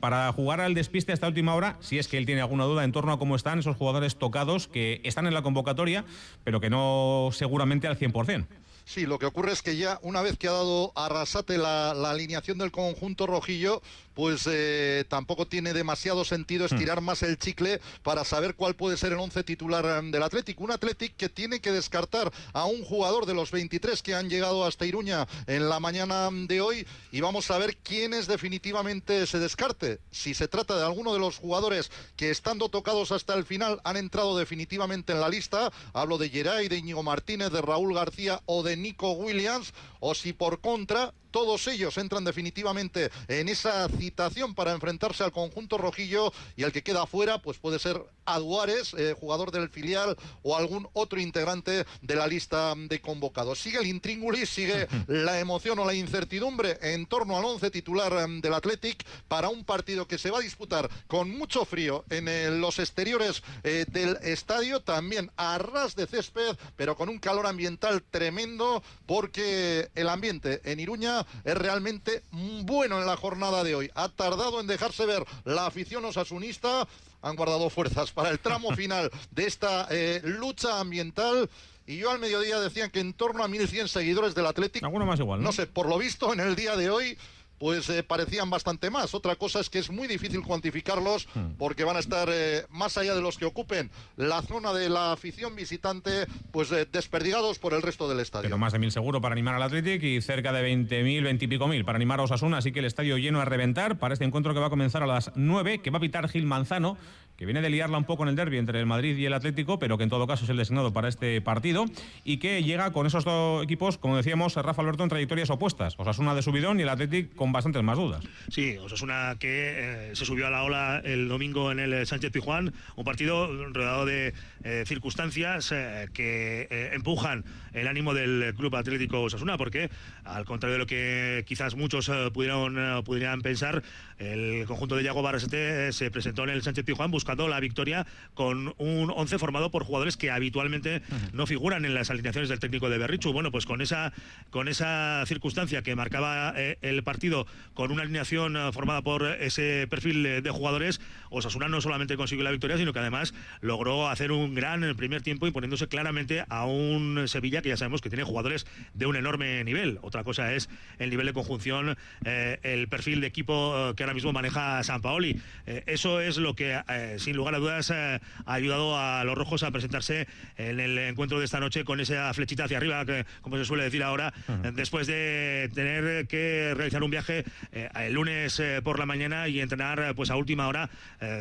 para jugar al despiste hasta última hora, si es que él tiene alguna duda en torno a cómo están esos jugadores tocados que están en la convocatoria, pero que no seguramente al 100%. Sí, lo que ocurre es que ya una vez que ha dado Arrasate la, la alineación del conjunto rojillo, pues eh, tampoco tiene demasiado sentido hmm. estirar más el chicle para saber cuál puede ser el once titular em, del Athletic. Un Athletic que tiene que descartar a un jugador de los 23 que han llegado hasta Iruña en la mañana de hoy y vamos a ver quién es definitivamente se descarte. Si se trata de alguno de los jugadores que estando tocados hasta el final han entrado definitivamente en la lista, hablo de Geray, de Íñigo Martínez, de Raúl García o de Nico Williams, o si por contra todos ellos entran definitivamente en esa citación para enfrentarse al conjunto rojillo y el que queda afuera pues puede ser Aduares, eh, jugador del filial o algún otro integrante de la lista de convocados. Sigue el intríngulis, sigue la emoción o la incertidumbre en torno al once titular em, del Athletic para un partido que se va a disputar con mucho frío en los exteriores eh, del estadio, también a ras de césped, pero con un calor ambiental tremendo porque el ambiente en Iruña es realmente bueno en la jornada de hoy. Ha tardado en dejarse ver la afición osasunista. Han guardado fuerzas para el tramo final de esta eh, lucha ambiental. Y yo al mediodía decían que en torno a 1.100 seguidores del Atlético. Alguno más igual, ¿no? sé, por lo visto en el día de hoy pues eh, parecían bastante más. Otra cosa es que es muy difícil cuantificarlos hmm. porque van a estar eh, más allá de los que ocupen la zona de la afición visitante, pues eh, desperdigados por el resto del estadio. Pero más de mil seguro para animar al Athletic y cerca de 20.000, 20 y pico mil para animar a Osasuna, así que el estadio lleno a reventar para este encuentro que va a comenzar a las 9, que va a pitar Gil Manzano, que viene de liarla un poco en el derby entre el Madrid y el Atlético, pero que en todo caso es el designado para este partido y que llega con esos dos equipos, como decíamos, Rafa Alberto, en trayectorias opuestas. Osasuna de subidón y el Atlético con bastantes más dudas. Sí, Osasuna que eh, se subió a la ola el domingo en el Sánchez Pijuán, un partido rodeado de eh, circunstancias eh, que empujan el ánimo del Club Atlético Osasuna, porque al contrario de lo que quizás muchos pudieron, pudieran pensar, el conjunto de Yago Barrasete se presentó en el Sánchez Pijuán buscando buscando la victoria con un 11 formado por jugadores que habitualmente no figuran en las alineaciones del técnico de Berrichu. Bueno, pues con esa, con esa circunstancia que marcaba eh, el partido con una alineación eh, formada por ese perfil de jugadores, Osasuna no solamente consiguió la victoria, sino que además logró hacer un gran en el primer tiempo imponiéndose claramente a un Sevilla que ya sabemos que tiene jugadores de un enorme nivel. Otra cosa es el nivel de conjunción, eh, el perfil de equipo que ahora mismo maneja San Paoli. eso es lo que, sin lugar a dudas, ha ayudado a los rojos a presentarse en el encuentro de esta noche con esa flechita hacia arriba, que, como se suele decir ahora, después de tener que realizar un viaje eh, el lunes eh, por la mañana y entrenar eh, pues a última hora,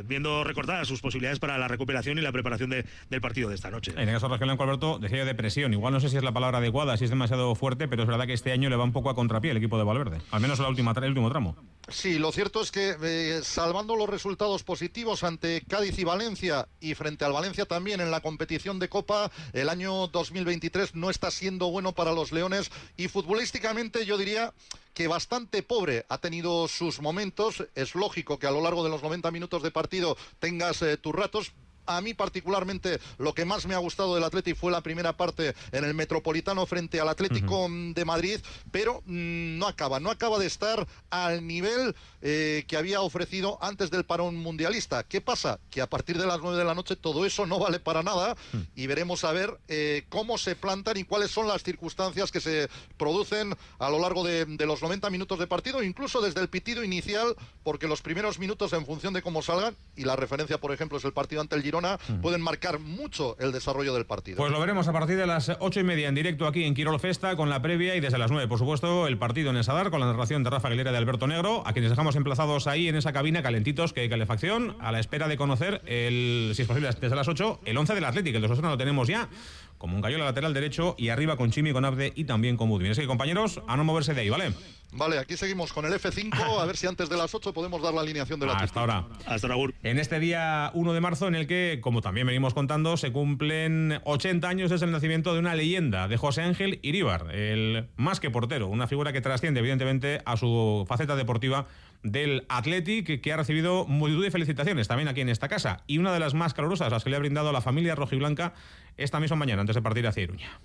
viendo recortadas sus posibilidades para la recuperación y la preparación del partido de esta noche. En el caso de Rafael Alberto, decía depresión. Igual no sé si es la palabra adecuada, si es demasiado fuerte, pero es verdad que este año le va un poco a contrapié el equipo de Valverde, al menos la última, el último tramo. Sí, lo cierto es que salvando los resultados positivos ante Cádiz y Valencia y frente al Valencia también en la competición de Copa, el año 2023 no está siendo bueno para los Leones y futbolísticamente yo diría que bastante pobre ha tenido sus momentos. Es lógico que a lo largo de los 90 minutos de partido tengas eh, tus ratos, a mí particularmente lo que más me ha gustado del Atlético fue la primera parte en el Metropolitano frente al Atlético de Madrid, pero mm, no acaba, no acaba de estar al nivel eh, que había ofrecido antes del parón mundialista. ¿Qué pasa? Que a partir de las 9 de la noche todo eso no vale para nada y veremos a ver eh, cómo se plantan y cuáles son las circunstancias que se producen a lo largo de, de los 90 minutos de partido, incluso desde el pitido inicial, porque los primeros minutos en función de cómo salgan, y la referencia por ejemplo es el partido ante el Girón, Pueden marcar mucho el desarrollo del partido. Pues lo veremos a partir de las ocho y media en directo aquí en Quirol Festa con la previa y desde las nueve, por supuesto, el partido en el Sadar con la narración de Rafa Aguilera de Alberto Negro, a quienes dejamos emplazados ahí en esa cabina calentitos que hay calefacción, a la espera de conocer el, si es posible, desde las ocho, el 11 del Atlético. El de Osasuna lo tenemos ya como un gallo lateral derecho y arriba con Chimi, con Abde y también con Budvin. Así que compañeros, a no moverse de ahí, ¿vale? Vale, aquí seguimos con el F5, a ver si antes de las 8 podemos dar la alineación de la Hasta ahora. Hasta ahora. En este día 1 de marzo, en el que, como también venimos contando, se cumplen 80 años desde el nacimiento de una leyenda, de José Ángel Iríbar, el más que portero, una figura que trasciende evidentemente a su faceta deportiva del Athletic, que ha recibido multitud de felicitaciones también aquí en esta casa, y una de las más calurosas, las que le ha brindado la familia rojiblanca esta misma mañana, antes de partir hacia Iruña.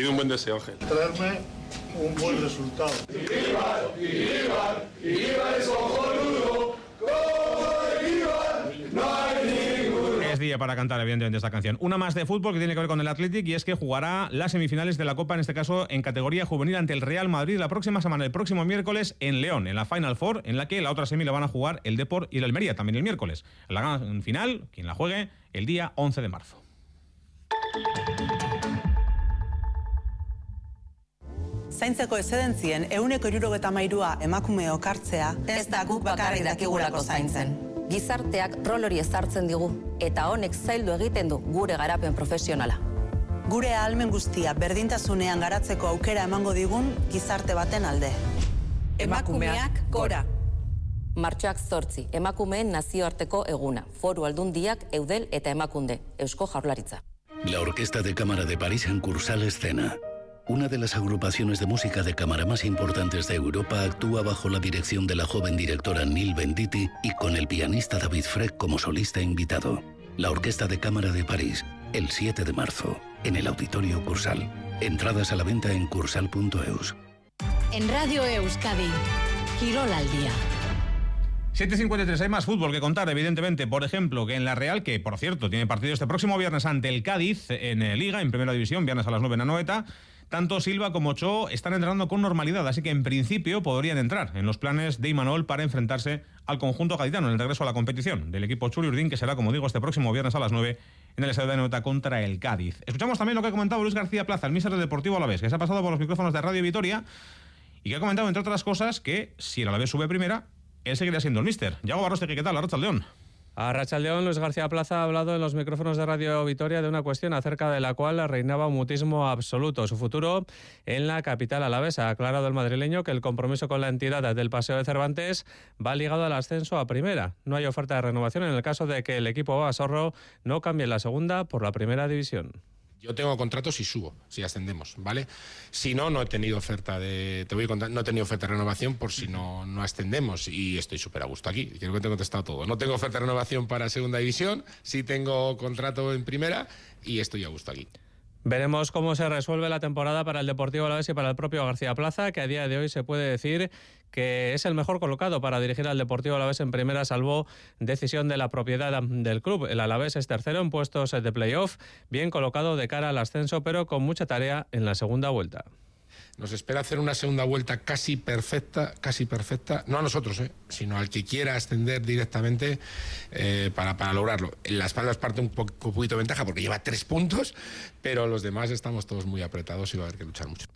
Pido un buen deseo, Ángel. Traerme un buen resultado. Es día para cantar, evidentemente, esta canción. Una más de fútbol que tiene que ver con el Athletic y es que jugará las semifinales de la Copa, en este caso en categoría juvenil ante el Real Madrid la próxima semana, el próximo miércoles en León, en la Final Four, en la que la otra semi la van a jugar el Deport y el Almería, también el miércoles. La gran final, quien la juegue, el día 11 de marzo. Zaintzeko eszedentzien euneko irurogeta mairua emakume okartzea ez da guk bakarrik dakigulako zaintzen. Gizarteak rol hori ezartzen digu eta honek zaildu egiten du gure garapen profesionala. Gure ahalmen guztia berdintasunean garatzeko aukera emango digun gizarte baten alde. Emakumeak gora. Martxoak zortzi, emakumeen nazioarteko eguna, foru aldundiak, eudel eta emakunde, eusko jaurlaritza. La Orquesta de Cámara de París en Cursal Escena. Una de las agrupaciones de música de cámara más importantes de Europa actúa bajo la dirección de la joven directora Neil Venditti y con el pianista David Freck como solista invitado. La Orquesta de Cámara de París, el 7 de marzo, en el Auditorio Cursal. Entradas a la venta en cursal.eus. En Radio Euskadi, Quirol al día. 7.53, hay más fútbol que contar, evidentemente. Por ejemplo, que en la Real, que por cierto tiene partido este próximo viernes ante el Cádiz en eh, Liga, en Primera División, viernes a las 9 en Anoeta. Tanto Silva como Cho están entrenando con normalidad, así que en principio podrían entrar en los planes de Imanol para enfrentarse al conjunto gaditano en el regreso a la competición del equipo Chuli Urdín, que será, como digo, este próximo viernes a las 9 en el Estadio de Anoeta contra el Cádiz. Escuchamos también lo que ha comentado Luis García Plaza, el míster Deportivo Alavés, que se ha pasado por los micrófonos de Radio Vitoria y que ha comentado, entre otras cosas, que si el Alavés sube primera, él seguirá siendo el míster. Yago Barroste, ¿qué tal? Arracha León. A Rachaldeón, Luis García Plaza ha hablado en los micrófonos de Radio Vitoria de una cuestión acerca de la cual reinaba un mutismo absoluto. Su futuro en la capital alavesa. Ha aclarado el madrileño que el compromiso con la entidad del Paseo de Cervantes va ligado al ascenso a primera. No hay oferta de renovación en el caso de que el equipo Basorro no cambie la segunda por la primera división. Yo tengo contrato si subo, si ascendemos, ¿vale? Si no, no he tenido oferta de. Te voy a contar, no he tenido oferta de renovación por si no, no ascendemos y estoy súper a gusto aquí. Creo que te he contestado todo. No tengo oferta de renovación para segunda división, sí tengo contrato en primera y estoy a gusto aquí. Veremos cómo se resuelve la temporada para el Deportivo Alavés y para el propio García Plaza, que a día de hoy se puede decir que es el mejor colocado para dirigir al Deportivo Alavés en primera, salvo decisión de la propiedad del club. El Alavés es tercero en puestos de playoff, bien colocado de cara al ascenso, pero con mucha tarea en la segunda vuelta. Nos espera hacer una segunda vuelta casi perfecta, casi perfecta, no a nosotros, ¿eh? sino al que quiera ascender directamente eh, para, lograrlo. En Las Palmas parte un, poco, un poquito de ventaja porque lleva tres puntos, pero los demás estamos todos muy apretados y va a haber que luchar mucho.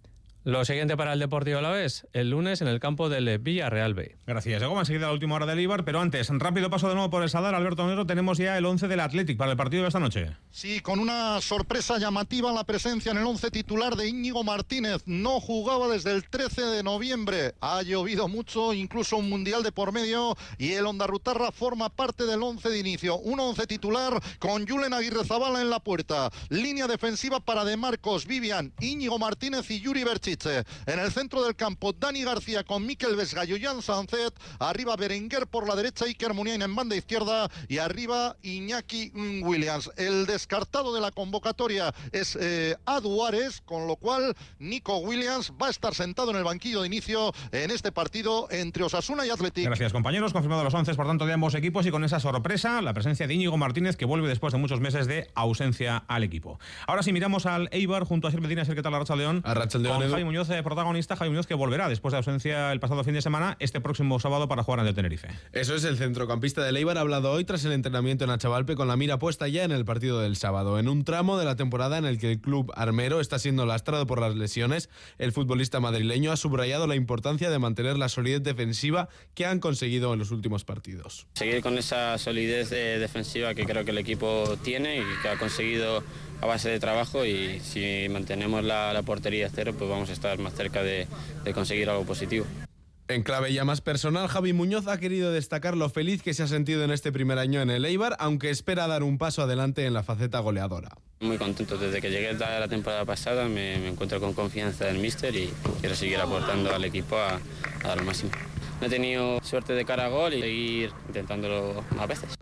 Lo siguiente para el Deportivo Alavés, el lunes en el campo del Villarreal B. Gracias. Llegó enseguida la última hora del Ibar, pero antes, rápido paso de nuevo por el Sadar. Alberto Negro, tenemos ya el 11 del Athletic para el partido de esta noche. Sí, con una sorpresa llamativa la presencia en el 11 titular de Íñigo Martínez. No jugaba desde el 13 de noviembre. Ha llovido mucho, incluso un mundial de por medio, y el Ondarrutarra forma parte del 11 de inicio. Un 11 titular con Julen Aguirre Zabala en la puerta. Línea defensiva para De Marcos, Vivian, Íñigo Martínez y Yuri Berchi. En el centro del campo, Dani García con Miquel Vesgallo y Jan Sancet. Arriba Berenguer por la derecha, Iker Muniain en banda izquierda. Y arriba Iñaki Williams. El descartado de la convocatoria es eh, Aduares, con lo cual Nico Williams va a estar sentado en el banquillo de inicio en este partido entre Osasuna y Athletic. Gracias, compañeros. Confirmado los 11, por tanto, de ambos equipos y con esa sorpresa, la presencia de Íñigo Martínez, que vuelve después de muchos meses de ausencia al equipo. Ahora sí, miramos al Eibar junto a Sir Medina, ¿qué tal, Arracha León? Arracha León. Javi Muñoz, eh, protagonista, Javi Muñoz, que volverá después de ausencia el pasado fin de semana, este próximo sábado para jugar ante el Tenerife. Eso es, el centrocampista de Leibar ha hablado hoy tras el entrenamiento en Achavalpe con la mira puesta ya en el partido del sábado. En un tramo de la temporada en el que el club armero está siendo lastrado por las lesiones, el futbolista madrileño ha subrayado la importancia de mantener la solidez defensiva que han conseguido en los últimos partidos. Seguir con esa solidez eh, defensiva que creo que el equipo tiene y que ha conseguido a base de trabajo y si mantenemos la, la portería cero, pues vamos a estar más cerca de, de conseguir algo positivo. En clave ya más personal, Javi Muñoz ha querido destacar lo feliz que se ha sentido en este primer año en el Eibar, aunque espera dar un paso adelante en la faceta goleadora. Muy contento, desde que llegué la temporada pasada me, me encuentro con confianza del míster y quiero seguir aportando al equipo a, a dar lo máximo. No he tenido suerte de cara a gol y seguir intentándolo más veces.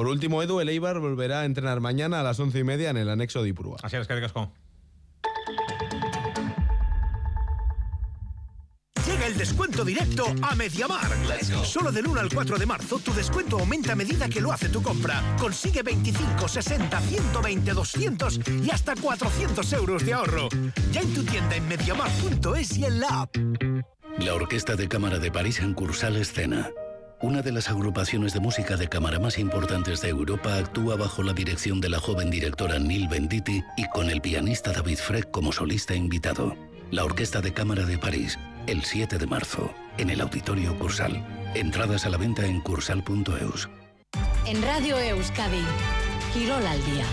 Por último, Edu, el Eibar volverá a entrenar mañana a las once y media en el anexo de Ipurúa. Así es, que casco. Llega el descuento directo a Mediamar. Solo del 1 al 4 de marzo tu descuento aumenta a medida que lo hace tu compra. Consigue 25, 60, 120, 200 y hasta 400 euros de ahorro. Ya en tu tienda en mediamar.es y en la app. La Orquesta de Cámara de París en Cursal Escena. Una de las agrupaciones de música de cámara más importantes de Europa actúa bajo la dirección de la joven directora Neil Venditti y con el pianista David Freck como solista invitado. La Orquesta de Cámara de París, el 7 de marzo, en el Auditorio Cursal. Entradas a la venta en cursal.eus. En Radio Euskadi, Quirol al día.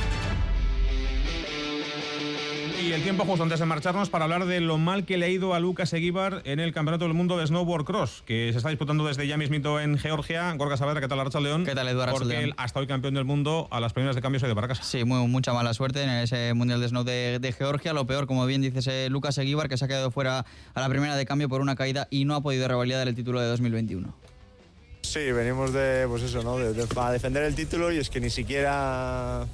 Y el tiempo justo antes de marcharnos para hablar de lo mal que le ha ido a Lucas Eguíbar en el Campeonato del Mundo de Snowboard Cross, que se está disputando desde ya mismito en Georgia. Gorka Saavedra, ¿qué tal, Archa León? ¿Qué tal, Eduardo Porque él, hasta hoy campeón del mundo, a las primeras de cambio se ha ido para casa. Sí, muy, mucha mala suerte en ese Mundial de Snow de, de Georgia. Lo peor, como bien dices, eh, Lucas Eguíbar, que se ha quedado fuera a la primera de cambio por una caída y no ha podido revalidar el título de 2021. Sí, venimos de, pues eso, ¿no? De, de, a defender el título y es que ni siquiera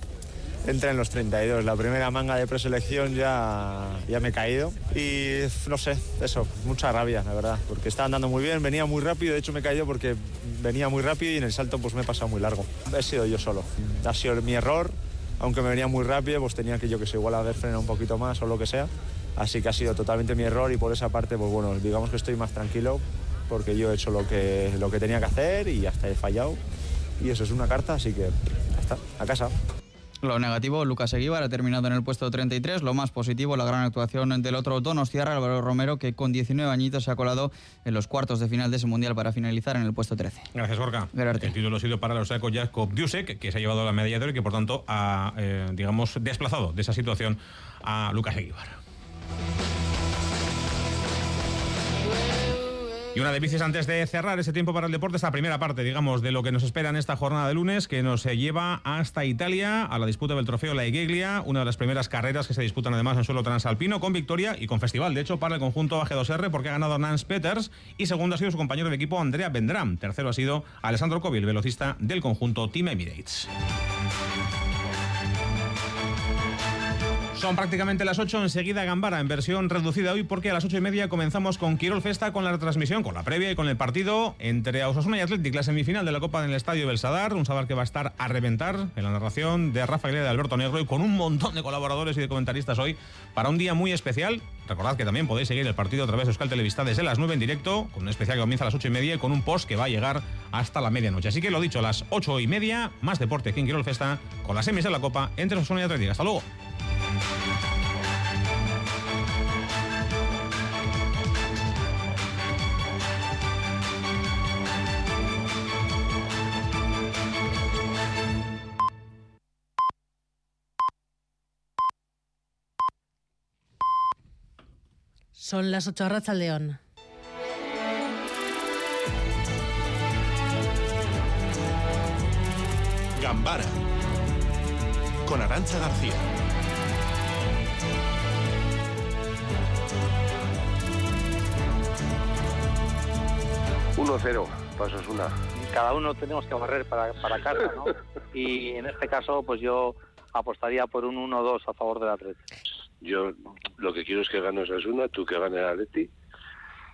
entré en los 32. La primera manga de preselección ya, ya me he caído. Y no sé, eso, mucha rabia, la verdad, porque estaba andando muy bien, venía muy rápido. De hecho, me he caído porque venía muy rápido y en el salto pues me he pasado muy largo. He sido yo solo. Ha sido mi error. Aunque me venía muy rápido, pues tenía que yo que sé, igual haber frenado un poquito más o lo que sea. Así que ha sido totalmente mi error y por esa parte, pues bueno, digamos que estoy más tranquilo porque yo he hecho lo que, lo que tenía que hacer y hasta he fallado. Y eso es una carta, así que ya está, a casa. Lo negativo, Lucas Eguíbar ha terminado en el puesto 33. Lo más positivo, la gran actuación del otro Donostiarra, Álvaro Romero, que con 19 añitos se ha colado en los cuartos de final de ese mundial para finalizar en el puesto 13. Gracias. Gerarte. El título ha sido para el austriaco Jakob Dusek, que se ha llevado la medalla de oro y que por tanto ha, eh, digamos, desplazado de esa situación a Lucas Eguíbar. Y una de bicis antes de cerrar ese tiempo para el deporte, esta primera parte, digamos, de lo que nos espera en esta jornada de lunes, que nos lleva hasta Italia a la disputa del trofeo La Igiglia, una de las primeras carreras que se disputan además en suelo transalpino, con victoria y con festival, de hecho, para el conjunto AG2R, porque ha ganado Nance Peters y segundo ha sido su compañero de equipo Andrea Vendram. Tercero ha sido Alessandro Covil, velocista del conjunto Team Emirates. Son prácticamente las 8, enseguida Gambara en versión reducida hoy porque a las 8 y media comenzamos con Quirol Festa con la retransmisión, con la previa y con el partido entre Osasuna y Athletic, la semifinal de la Copa en el Estadio Belsadar, un Sadar que va a estar a reventar en la narración de Rafa Aguilera de Alberto Negro y con un montón de colaboradores y de comentaristas hoy para un día muy especial. Recordad que también podéis seguir el partido a través de Euskal Televista desde las 9 en directo, con un especial que comienza a las 8 y media y con un post que va a llegar hasta la medianoche. Así que lo dicho, a las 8 y media, más deporte aquí en Quirol Festa con las semis de la Copa entre Osasuna y Athletic. Hasta luego. Son las 8 horas al león. Gambara con Arancha García. Uno cero, pasos una. Cada uno tenemos que barrer para, para casa, ¿no? y en este caso, pues yo apostaría por un 1-2 a favor del Atlético. Yo lo que quiero es que gane Osasuna, tú que gane el Atleti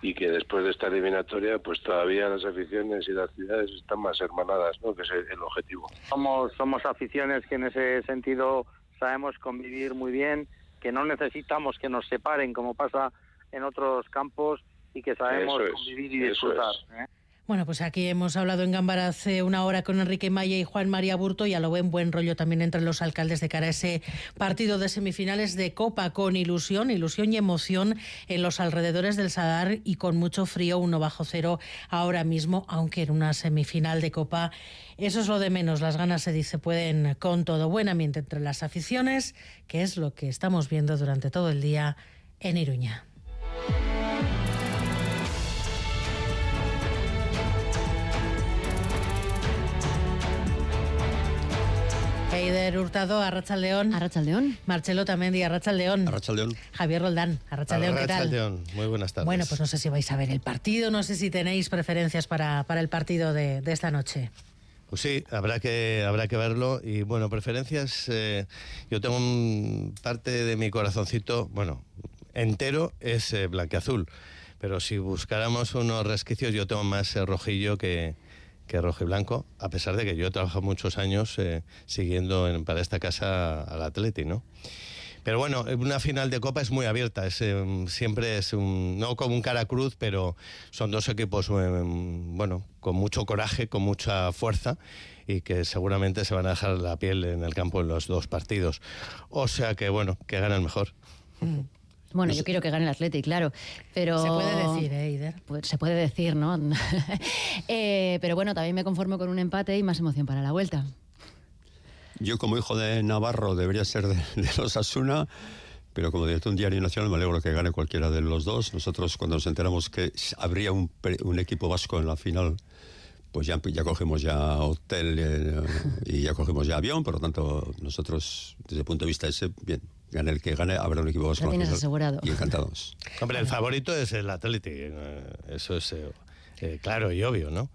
y que después de esta eliminatoria pues todavía las aficiones y las ciudades están más hermanadas, ¿no? Que es el, el objetivo. Somos, somos aficiones que en ese sentido sabemos convivir muy bien, que no necesitamos que nos separen como pasa en otros campos y que sabemos es, convivir y disfrutar. ¿eh? Bueno, pues aquí hemos hablado en Gambara hace una hora con Enrique Maya y Juan María Burto y a lo buen buen rollo también entre los alcaldes de cara a ese partido de semifinales de Copa con ilusión, ilusión y emoción en los alrededores del Sadar y con mucho frío, uno bajo cero ahora mismo, aunque en una semifinal de Copa eso es lo de menos. Las ganas se dice pueden con todo buen ambiente entre las aficiones, que es lo que estamos viendo durante todo el día en Iruña. Eider Hurtado, Arrachaldeón. Arrachaldeón. Marcelo Tamendi, Arrachaldeón. Arrachaldeón. Javier Roldán, Arrachaldeón, ¿qué tal? Arrachaldeón. Muy buenas tardes. Bueno, pues no sé si vais a ver el partido, no sé si tenéis preferencias para, para el partido de, de esta noche. Pues sí, habrá que, habrá que verlo. Y bueno, preferencias, eh, yo tengo un, parte de mi corazoncito, bueno, entero es eh, blanqueazul. Pero si buscáramos unos resquicios, yo tengo más eh, rojillo que, que rojo y blanco, a pesar de que yo he trabajado muchos años eh, siguiendo en- para esta casa al Atleti, ¿no? Pero bueno, una final de Copa es muy abierta, es, eh, siempre es un, no como un cara cruz, pero son dos equipos, eh, bueno, con mucho coraje, con mucha fuerza y que seguramente se van a dejar la piel en el campo en los dos partidos. O sea que bueno, que gane el mejor. Bueno, yo quiero que gane el Athletic, claro, pero... Se puede decir, ¿eh, Eider? Pues se puede decir, ¿no? Eh, pero bueno, también me conformo con un empate y más emoción para la vuelta. Yo como hijo de Navarro debería ser de, de los Asuna, pero como director de un diario nacional me alegro que gane cualquiera de los dos. Nosotros cuando nos enteramos que habría un, un equipo vasco en la final, pues ya, ya cogemos ya hotel eh, y ya cogemos ya avión, por lo tanto nosotros desde el punto de vista ese, bien, gane el que gane, habrá un equipo vasco. Lo tienes asegurado. Y encantados. Hombre, el favorito es el Atleti, eh, eso es eh, eh, claro y obvio, ¿no?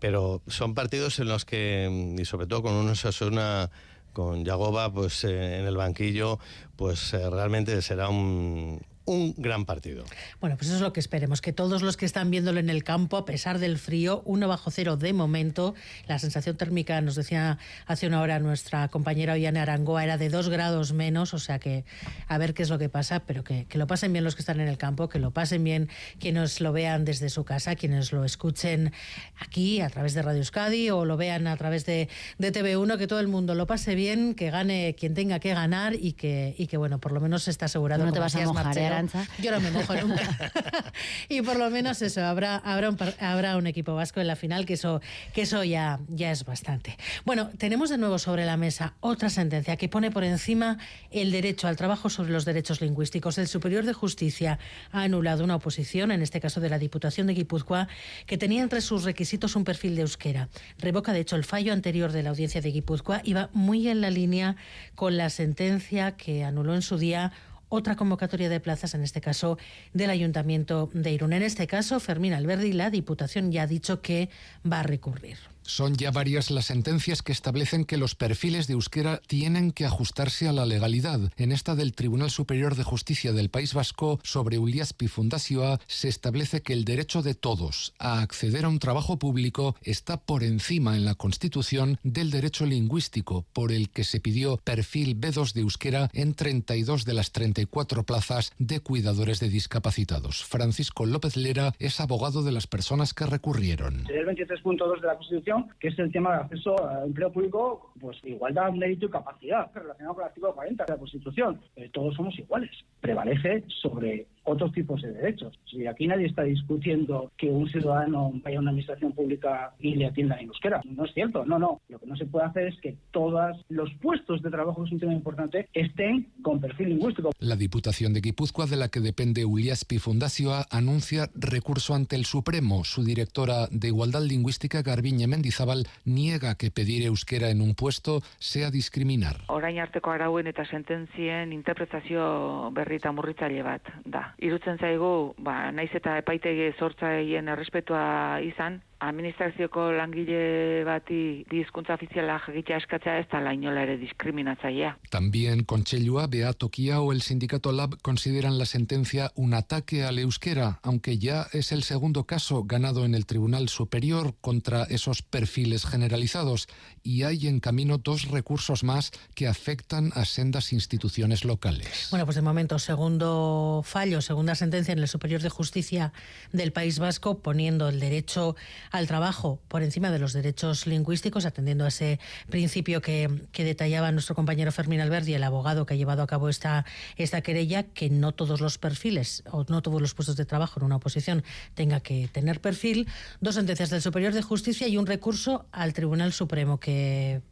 Pero son partidos en los que, mm, y sobre todo con un Osasuna, con Yagoba, pues eh, en el banquillo, pues eh, realmente será un, un gran partido. Bueno, pues eso es lo que esperemos, que todos los que están viéndolo en el campo, a pesar del frío, uno bajo cero de momento, la sensación térmica, nos decía hace una hora nuestra compañera Ollane Arangoa, era de dos grados menos, o sea que a ver qué es lo que pasa, pero que, que lo pasen bien los que están en el campo, que lo pasen bien quienes lo vean desde su casa, quienes lo escuchen aquí a través de Radio Euskadi o lo vean a través de, de TV1, que todo el mundo lo pase bien, que gane quien tenga que ganar y que, y que bueno, por lo menos está asegurado. No te vas a mojar, ¿eh, Marcelo, Arancha. Yo no me mojo nunca. y por lo menos eso, habrá, habrá, un, habrá un equipo vasco en la final, que eso, que eso ya, ya es bastante. Bueno, tenemos de nuevo sobre la mesa otra sentencia que pone por encima el derecho al trabajo sobre los derechos lingüísticos. El Superior de Justicia ha anulado una oposición, en este caso de la Diputación de Guipúzcoa, que tenía entre sus requisitos un perfil de euskera. Revoca, de hecho, el fallo anterior de la audiencia de Guipúzcoa y va muy en la línea con la sentencia que anuló en su día otra convocatoria de plazas, en este caso del Ayuntamiento de Irún. En este caso, Fermín Alberdi, la Diputación ya ha dicho que va a recurrir. Son ya varias las sentencias que establecen que los perfiles de euskera tienen que ajustarse a la legalidad. En esta del Tribunal Superior de Justicia del País Vasco sobre Uliaspi Fundazioa se establece que el derecho de todos a acceder a un trabajo público está por encima en la Constitución del derecho lingüístico, por el que se pidió perfil B2 de euskera en 32 de las 34 plazas de cuidadores de discapacitados. Francisco López Lera es abogado de las personas que recurrieron. El 23.2 de la Constitución que es el tema del acceso al empleo público, pues igualdad, mérito y capacidad, relacionado con el artículo 40 de la Constitución. Eh, todos somos iguales. Prevalece sobre otros tipos de derechos. Si aquí nadie está discutiendo que un ciudadano vaya a una administración pública y le atienda en euskera. No es cierto, no, no. Lo que no se puede hacer es que todos los puestos de trabajo, que es un tema importante, estén con perfil lingüístico. La Diputación de Guipúzcoa, de la que depende Uliaspi Fundazioa, anuncia recurso ante el Supremo. Su directora de Igualdad Lingüística, Garbiñe Mendizábal, niega que pedir euskera en un puesto sea discriminar. Orain arteko arauen eta sententzien interpretazio berrita murritzaile bat da. Irutzen zaigu, ba, naiz eta epaitegi sortzaien errespetua izan, administrazioko langile bati hizkuntza ofiziala jakitea eskatzea ez da lainola ere diskriminatzailea. También Conchellua, Beato Kia o el sindicato Lab consideran la sentencia un ataque al euskera, aunque ya es el segundo caso ganado en el Tribunal Superior contra esos perfiles generalizados y hay en camino dos recursos más que afectan a sendas instituciones locales. Bueno, pues de momento segundo fallo, segunda sentencia en el Superior de Justicia del País Vasco poniendo el derecho al trabajo por encima de los derechos lingüísticos, atendiendo a ese principio que, detallaba nuestro compañero Fermín Alberdi, el abogado que ha llevado a cabo esta, esta querella, que no todos los perfiles o no todos los puestos de trabajo en una oposición tenga que tener perfil. Dos sentencias del Superior de Justicia y un recurso al Tribunal Supremo que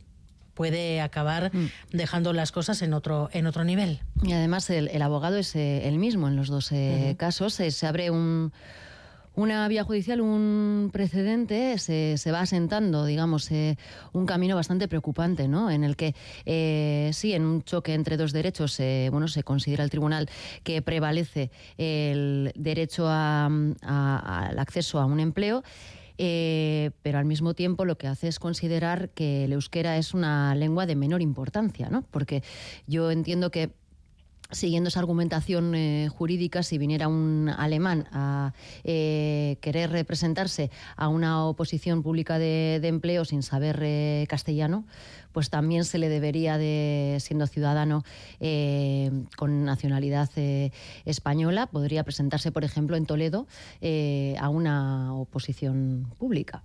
puede acabar mm. dejando las cosas en otro, en otro nivel. Y además el, abogado es eh, el mismo en los dos eh, casos. Eh, se abre un una vía judicial, un precedente, se, se va asentando, digamos, eh, un camino bastante preocupante, ¿no? En el que, eh, sí, en un choque entre dos derechos, eh, bueno, se considera el tribunal que prevalece el derecho al acceso a un empleo. pero al mismo tiempo lo que hace es considerar que el euskera es una lengua de menor importancia, ¿no? Porque yo entiendo que siguiendo esa argumentación eh, jurídica, si viniera un alemán a eh, querer representarse a una oposición pública de, empleo sin saber eh, castellano, pues también se le debería de, siendo ciudadano con nacionalidad española, podría presentarse, por ejemplo, en Toledo a una oposición pública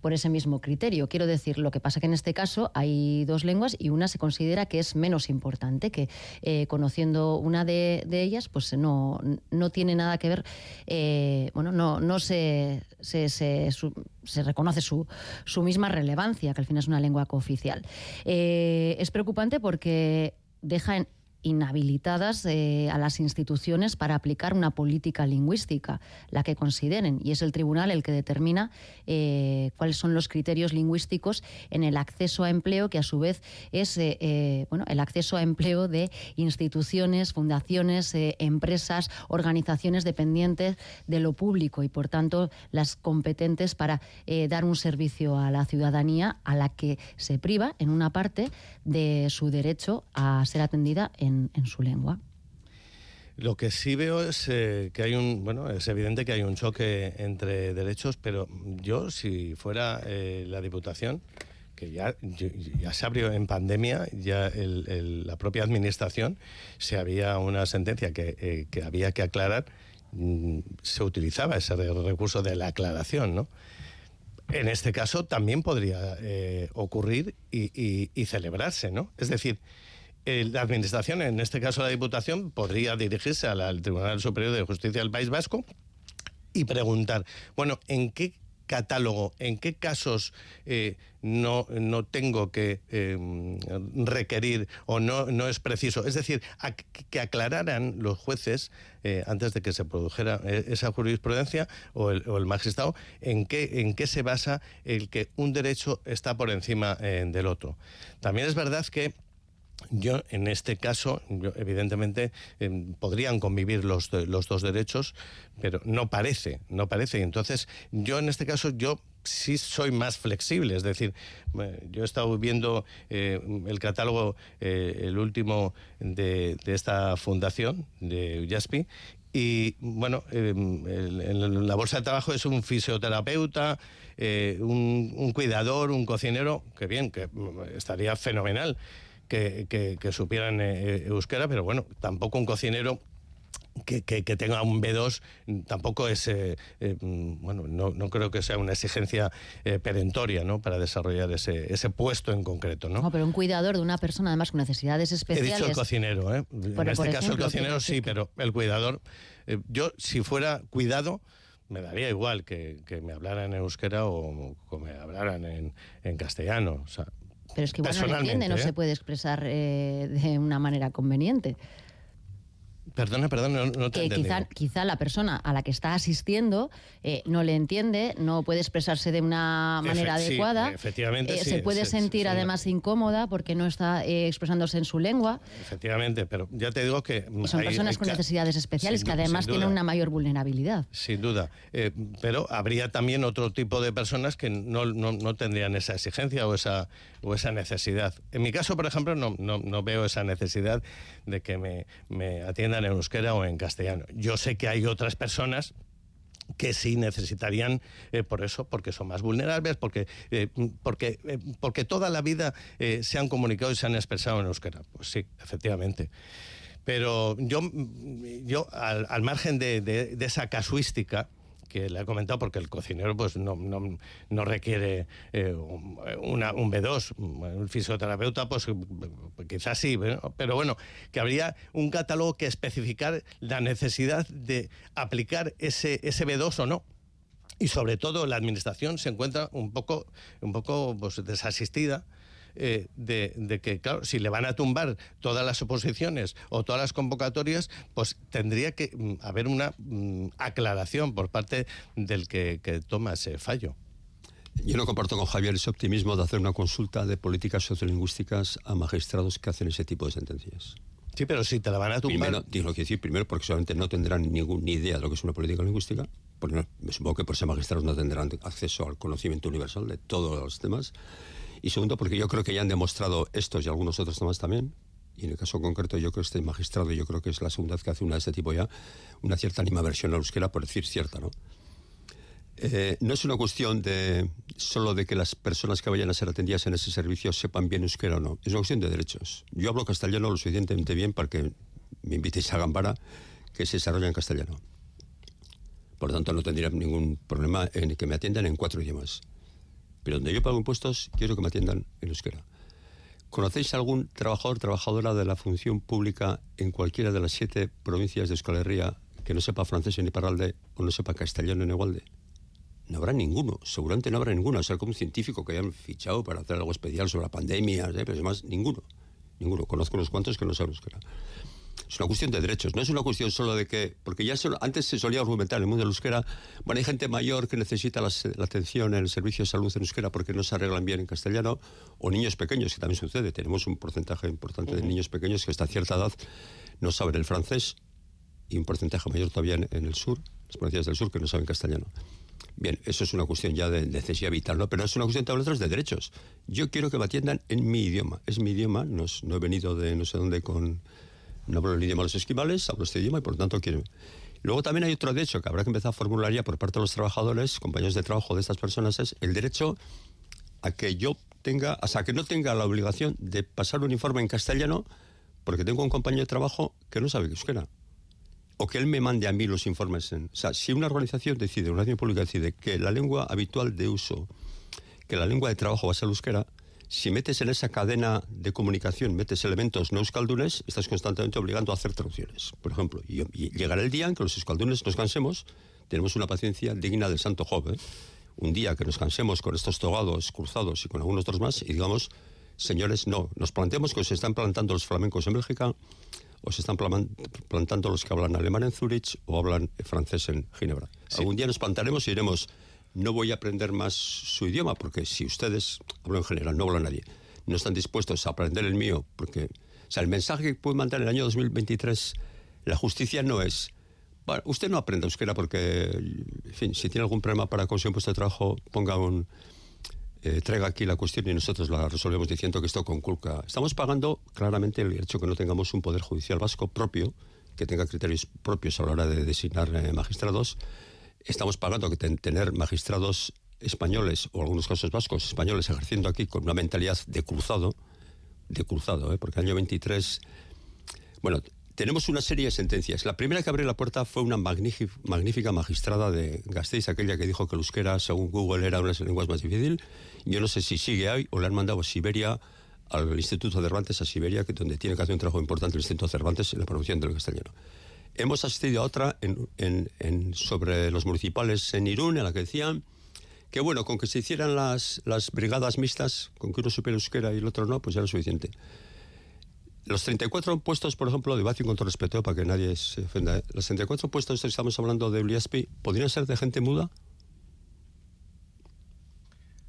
por ese mismo criterio. Quiero decir, lo que pasa que en este caso hay dos lenguas y una se considera que es menos importante, que eh, conociendo una de, ellas, pues no, no tiene nada que ver, eh, bueno, no, no se, se, se, reconoce su, su, misma relevancia, que al final es una lengua cooficial. Eh, es preocupante porque deja en inhabilitadas eh, a las instituciones para aplicar una política lingüística, la que consideren, y es el tribunal el que determina eh, cuáles son los criterios lingüísticos en el acceso a empleo, que a su vez es eh, bueno, el acceso a empleo de instituciones, fundaciones, empresas, organizaciones dependientes de lo público y, por tanto, las competentes para dar un servicio a la ciudadanía a la que se priva, en una parte, de su derecho a ser atendida en en, su lengua. Lo que sí veo es eh, que hay un, bueno, es evidente que hay un choque entre derechos, pero yo, si fuera eh, la Diputación, que ya, ya se abrió en pandemia, ya la propia Administración, si había una sentencia que, eh, que había que aclarar, mm, se utilizaba ese recurso de la aclaración, ¿no? En este caso también podría ocurrir y, y, y celebrarse, ¿no? Es decir, eh, la Administración, en este caso la Diputación, podría dirigirse al Tribunal Superior de Justicia del País Vasco y preguntar, bueno, ¿en qué catálogo, en qué casos eh, no, no tengo que eh, requerir o no, no es preciso. Es decir, que aclararan los jueces, eh, antes de que se produjera esa jurisprudencia o el, o el, magistrado, en qué, en qué se basa el que un derecho está por encima del otro. También es verdad que yo, en este caso, evidentemente em, podrían convivir los, los dos derechos, pero no parece, no parece. Entonces, yo en este caso, yo sí soy más flexible. Es decir, yo he estado viendo eh, el catálogo, eh, el último de, esta fundación, de Yaspi, y bueno, em, en la bolsa de trabajo es un fisioterapeuta, eh, un, un, cuidador, un cocinero, que bien, que mm, estaría fenomenal que, supieran eh, eh, euskera, pero bueno, tampoco un cocinero que, tenga un B2 tampoco es, eh, bueno, no, creo que sea una exigencia perentoria ¿no? para desarrollar ese, ese puesto en concreto. ¿no? pero un cuidador de una persona además con necesidades especiales. He dicho el cocinero, ¿eh? en este caso el cocinero sí, pero el cuidador, yo si fuera cuidado, me daría igual que, me hablaran en euskera o, que me hablaran en, en castellano. O sea, pero es que igual no lo entiende, no se ¿eh? puede expresar eh, de una manera conveniente. Perdona, perdona, no, te que quizá, quizá, la persona a la que está asistiendo eh, no le entiende, no puede expresarse de una manera adecuada. efectivamente. Eh, se puede sentir además incómoda porque no está eh, expresándose en su lengua. Efectivamente, pero ya te digo que. son personas con necesidades especiales que además tienen una mayor vulnerabilidad. Sin duda. pero habría también otro tipo de personas que no, no, tendrían esa exigencia o esa, o esa necesidad. En mi caso, por ejemplo, no, no, veo esa necesidad de que me, me atiendan en euskera o en castellano. Yo sé que hay otras personas que sí necesitarían eh, por eso, porque son más vulnerables, porque, eh, porque, eh, porque toda la vida se han comunicado y se han expresado en euskera. Pues sí, efectivamente. Pero yo, yo al, margen de esa casuística, que le ha comentado, porque el cocinero pues no, no, requiere eh, una, un B2. Un fisioterapeuta, pues quizás sí, pero bueno, que habría un catálogo que especificar la necesidad de aplicar ese, ese B2 o no y sobre todo la administración se encuentra un poco, un poco pues, desasistida eh, de, que, claro, si le van a tumbar todas las oposiciones o todas las convocatorias, pues tendría que mm, haber una mm, aclaración por parte del que, toma ese fallo. Yo no comparto con Javier ese optimismo de hacer una consulta de políticas sociolingüísticas a magistrados que hacen ese tipo de sentencias. Sí, pero si te la van a tumbar. Primero, que decir, primero porque solamente no tendrán ninguna ni idea de lo que es una política lingüística. Porque me supongo que por ser magistrados no tendrán acceso al conocimiento universal de todos los temas. Y segundo, porque yo creo que ya han demostrado estos y algunos otros temas también, y en el caso concreto yo creo que este magistrado, yo creo que es la segunda vez que hace una de este tipo ya, una cierta animaversión a euskera, por decir cierta, ¿no? Eh, no es una cuestión de solo de que las personas que vayan a ser atendidas en ese servicio sepan bien euskera o no. Es una cuestión de derechos. Yo hablo castellano lo suficientemente bien para que me invitéis a Gambara que se desarrolla en castellano. Por lo tanto, no tendría ningún problema en que me atiendan en cuatro idiomas. Pero donde yo pago impuestos, quiero que me atiendan en euskera. ¿Conocéis algún trabajador trabajadora de la función pública en cualquiera de las siete provincias de Euskal Herria que no sepa francés en Iparralde o no sepa castellano en Igualde? No habrá ninguno, seguramente no habrá ninguno, o sea, como un científico que hayan fichado para hacer algo especial sobre la pandemia, ¿eh? pero además ninguno, ninguno. Conozco unos cuantos que no saben euskera. Es una cuestión de derechos, no es una cuestión solo de que, porque ya antes se solía argumentar en el mundo de la euskera, bueno, hay gente mayor que necesita la, atención en el servicio de salud en euskera porque no se arreglan bien en castellano, o niños pequeños, que también sucede, tenemos un porcentaje importante de niños pequeños que hasta cierta edad no saben el francés, y un porcentaje mayor todavía en, el sur, las provincias del sur que no saben castellano. Bien, eso es una cuestión ya de necesidad vital, ¿no? Pero es una cuestión también de derechos. Yo quiero que me atiendan en mi idioma. Es mi idioma, no, no he venido de no sé dónde con no hablo el idioma de los esquimales, hablo este idioma y por lo tanto quiero. Luego también hay otro derecho que habrá que empezar a formular ya por parte de los trabajadores, compañeros de trabajo de estas personas, es el derecho a que yo tenga, o sea, que no tenga la obligación de pasar un informe en castellano porque tengo un compañero de trabajo que no sabe euskera. O que él me mande a mí los informes. O sea, si una organización decide, una organización pública decide que la lengua habitual de uso, que la lengua de trabajo va a ser euskera, si metes en esa cadena de comunicación, metes elementos no euskaldunes, estás constantemente obligando a hacer traducciones. Por ejemplo, y, llegará el día en que los euskaldunes nos cansemos, tenemos una paciencia digna del santo Job. ¿eh? Un día que nos cansemos con estos togados cruzados y con algunos otros más y digamos, señores, no, nos planteamos que se están plantando los flamencos en Bélgica, o se están plantando los que hablan alemán en Zurich o hablan francés en Ginebra. Algún día nos plantaremos y diremos, no voy a aprender más su idioma, porque si ustedes, hablo en general, no hablo a nadie, no están dispuestos a aprender el mío, porque, o sea, el mensaje que puede mandar en el año 2023 la justicia no es, bueno, usted no aprenda euskera porque, fin, si tiene algún problema para conseguir un puesto de trabajo, ponga un, eh, traiga aquí la cuestión y nosotros la resolvemos diciendo que esto conculca. Estamos pagando claramente el hecho que no tengamos un poder judicial vasco propio, que tenga criterios propios a la hora de designar eh, magistrados, estamos pagando que tener magistrados españoles o algunos casos vascos españoles ejerciendo aquí con una mentalidad de cruzado, de cruzado, ¿eh? porque el año 23, bueno, tenemos una serie de sentencias. La primera que abrió la puerta fue una magnífica magistrada de Gasteiz, aquella que dijo que el euskera, según Google, era una de las lenguas más difíciles. Yo no sé si sigue ahí o le han mandado a Siberia, al Instituto Cervantes a Siberia, que donde tiene que hacer un trabajo importante el Instituto Cervantes en la producción del castellano. Hemos asistido a otra en, sobre los municipales en Irún, en la que decían que, bueno, con que se hicieran las, las brigadas mixtas, con que uno supiera euskera y el otro no, pues ya era suficiente. Los 34 puestos, por ejemplo, de con todo respeto para que nadie se ofenda, ¿eh? los 34 puestos que estamos hablando de Uliaspi, ¿podrían ser de gente muda?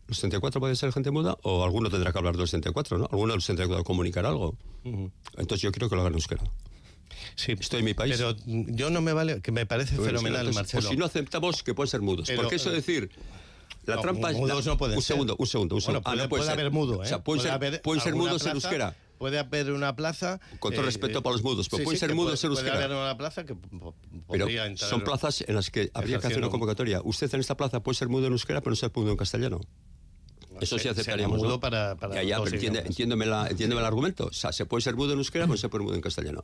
¿Los 34 pueden ser gente muda? ¿O alguno tendrá que hablar de los 34, no? ¿Alguno de los 34 comunicar algo? Entonces yo quiero que lo hagan euskera. Sí, estoy en mi país. Pero yo no me vale, que me parece fenomenal, Marcelo. O si no aceptamos que pueden ser mudos. porque eso decir. La trampa es. Mudos no pueden un segundo, un segundo, un segundo. Bueno, puede, haber mudo, ¿eh? O sea, pueden, ser, pueden ser mudos en euskera puede haber una plaza. Con todo respeto eh, para los mudos, pero pueden ser mudos en euskera. Puede haber una plaza que pero son plazas en las que habría que hacer una convocatoria. Usted en esta plaza puede ser mudo en euskera, pero no ser mudo en castellano. Eso sí aceptaríamos. Mudo para, para ya, ya, pero entiéndeme, la, entiéndeme el argumento. O sea, se puede ser mudo en euskera, pero no se puede mudo en castellano.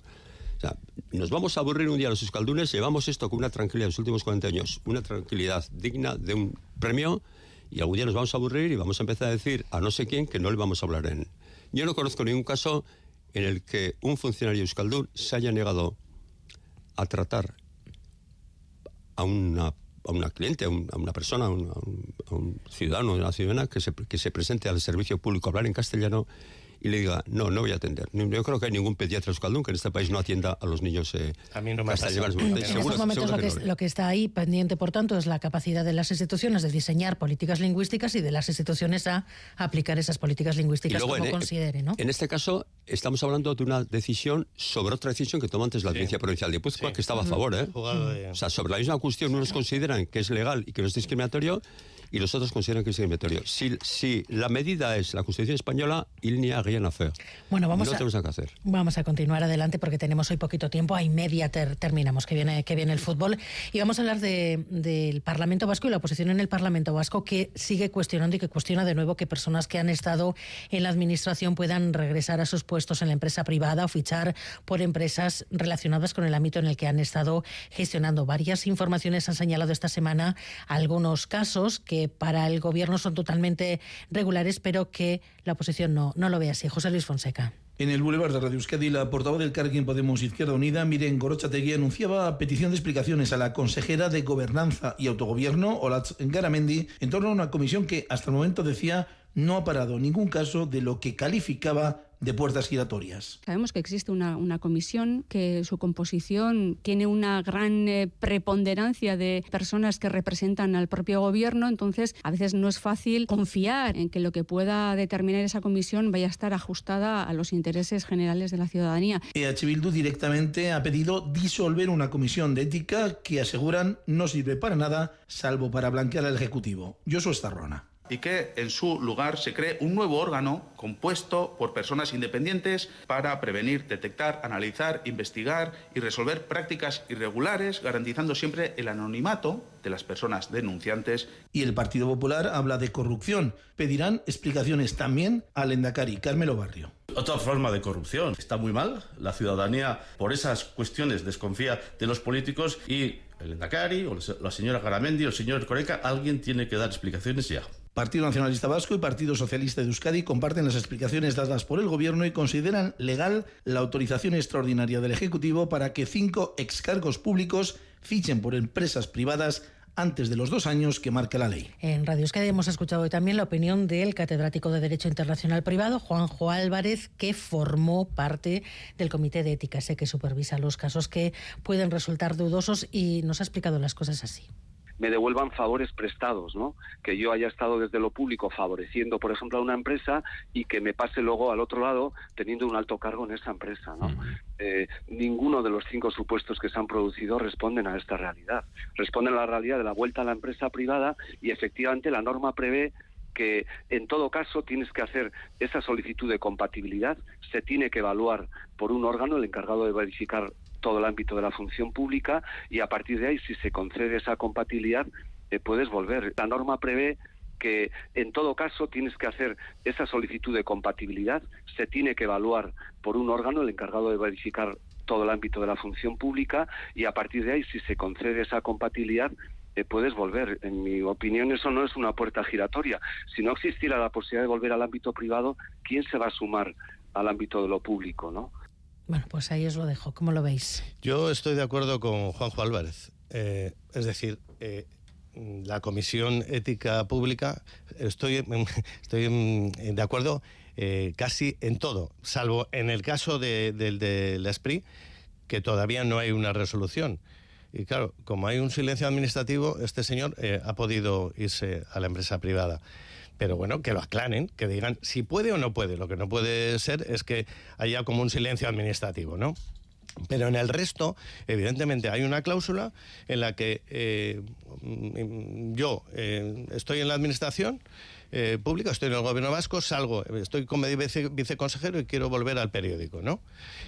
Nos vamos a aburrir un día los euskaldunes, llevamos esto con una tranquilidad en los últimos 40 años, una tranquilidad digna de un premio, y algún día nos vamos a aburrir y vamos a empezar a decir a no sé quién que no le vamos a hablar en. Yo no conozco ningún caso en el que un funcionario euskaldun se haya negado a tratar a una, a una cliente, a, una persona, a un, a un, ciudadano, a una ciudadana que se, que se presente al servicio público a hablar en castellano y le diga, no, no voy a atender. Yo creo que hay ningún pediatra euskaldun que en este país no atienda a los niños eh, a mí no me hasta llegar En estos momentos lo, que, lo que está ahí pendiente, por tanto, es la capacidad de las instituciones de diseñar políticas lingüísticas y de las instituciones a aplicar esas políticas lingüísticas como en, considere. ¿no? En este caso, estamos hablando de una decisión sobre otra decisión que tomó antes la Audiencia Provincial de Puzcoa, que estaba a favor. ¿eh? O sea, sobre la misma cuestión, unos consideran que es legal y que no es discriminatorio y los otros consideran que es discriminatorio. Si, si la medida es la Constitución española, il n'y a rien à faire. Bueno, vamos no a, tenemos nada que hacer. Vamos a continuar adelante porque tenemos hoy poquito tiempo. Hay media terminamos, que viene, que viene el fútbol. Y vamos a hablar del Parlamento Vasco y la oposición en el Parlamento Vasco que sigue cuestionando y que cuestiona de nuevo que personas que han estado en la administración puedan regresar a sus puestos en la empresa privada o fichar por empresas relacionadas con el ámbito en el que han estado gestionando. Varias informaciones han señalado esta semana algunos casos que para el gobierno son totalmente regulares, pero que la oposición no, no lo ve así. José Luis Fonseca. En el Boulevard de Radio Euskadi, la portavoz del Carguen Podemos Izquierda Unida, Miren Gorochategui, anunciaba petición de explicaciones a la consejera de Gobernanza y Autogobierno, Olatz Garamendi, en torno a una comisión que hasta el momento decía no ha parado ningún caso de lo que calificaba de puertas giratorias. Sabemos que existe una, comisión que su composición tiene una gran eh, preponderancia de personas que representan al propio gobierno, entonces a veces no es fácil confiar en que lo que pueda determinar esa comisión vaya a estar ajustada a los intereses generales de la ciudadanía. EH Bildu directamente ha pedido disolver una comisión de ética que aseguran no sirve para nada salvo para blanquear al Ejecutivo. Josu Estarrona y que en su lugar se cree un nuevo órgano compuesto por personas independientes para prevenir, detectar, analizar, investigar y resolver prácticas irregulares, garantizando siempre el anonimato de las personas denunciantes. Y el Partido Popular habla de corrupción. Pedirán explicaciones también al Endacari, Carmelo Barrio. Otra forma de corrupción. Está muy mal. La ciudadanía, por esas cuestiones, desconfía de los políticos y el Endacari, o la señora Garamendi, o el señor Coreca, alguien tiene que dar explicaciones ya. Partido Nacionalista Vasco y Partido Socialista de Euskadi comparten las explicaciones dadas por el Gobierno y consideran legal la autorización extraordinaria del Ejecutivo para que cinco excargos públicos fichen por empresas privadas antes de los dos años que marca la ley. En Radio Euskadi hemos escuchado hoy también la opinión del catedrático de Derecho Internacional Privado, Juanjo Álvarez, que formó parte del Comité de Ética, sé que supervisa los casos que pueden resultar dudosos y nos ha explicado las cosas así me devuelvan favores prestados, ¿no? Que yo haya estado desde lo público favoreciendo, por ejemplo, a una empresa y que me pase luego al otro lado teniendo un alto cargo en esa empresa, ¿no? Eh, ninguno de los cinco supuestos que se han producido responden a esta realidad. Responden a la realidad de la vuelta a la empresa privada y efectivamente la norma prevé que en todo caso tienes que hacer esa solicitud de compatibilidad, se tiene que evaluar por un órgano, el encargado de verificar todo el ámbito de la función pública y a partir de ahí, si se concede esa compatibilidad, eh, puedes volver. La norma prevé que en todo caso tienes que hacer esa solicitud de compatibilidad, se tiene que evaluar por un órgano, el encargado de verificar todo el ámbito de la función pública y a partir de ahí, si se concede esa compatibilidad, eh, puedes volver. En mi opinión, eso no es una puerta giratoria. Si no existiera la posibilidad de volver al ámbito privado, ¿quién se va a sumar al ámbito de lo público, no? Bueno, pues ahí os lo dejo. ¿Cómo lo veis? Yo estoy de acuerdo con Juanjo Álvarez. Eh, es decir, eh, la Comisión Ética Pública, estoy, estoy de acuerdo eh, casi en todo, salvo en el caso del de, de, la SPRI, que todavía no hay una resolución. Y claro, como hay un silencio administrativo, este señor ha podido irse a la empresa privada pero bueno, que lo aclaren, que digan si puede o no puede. Lo que no puede ser es que haya como un silencio administrativo, ¿no? Pero en el resto, evidentemente, hay una cláusula en la que eh, yo eh, estoy en la administración eh, pública, estoy en el gobierno vasco, salgo, estoy como viceconsejero y quiero volver al periódico, ¿no?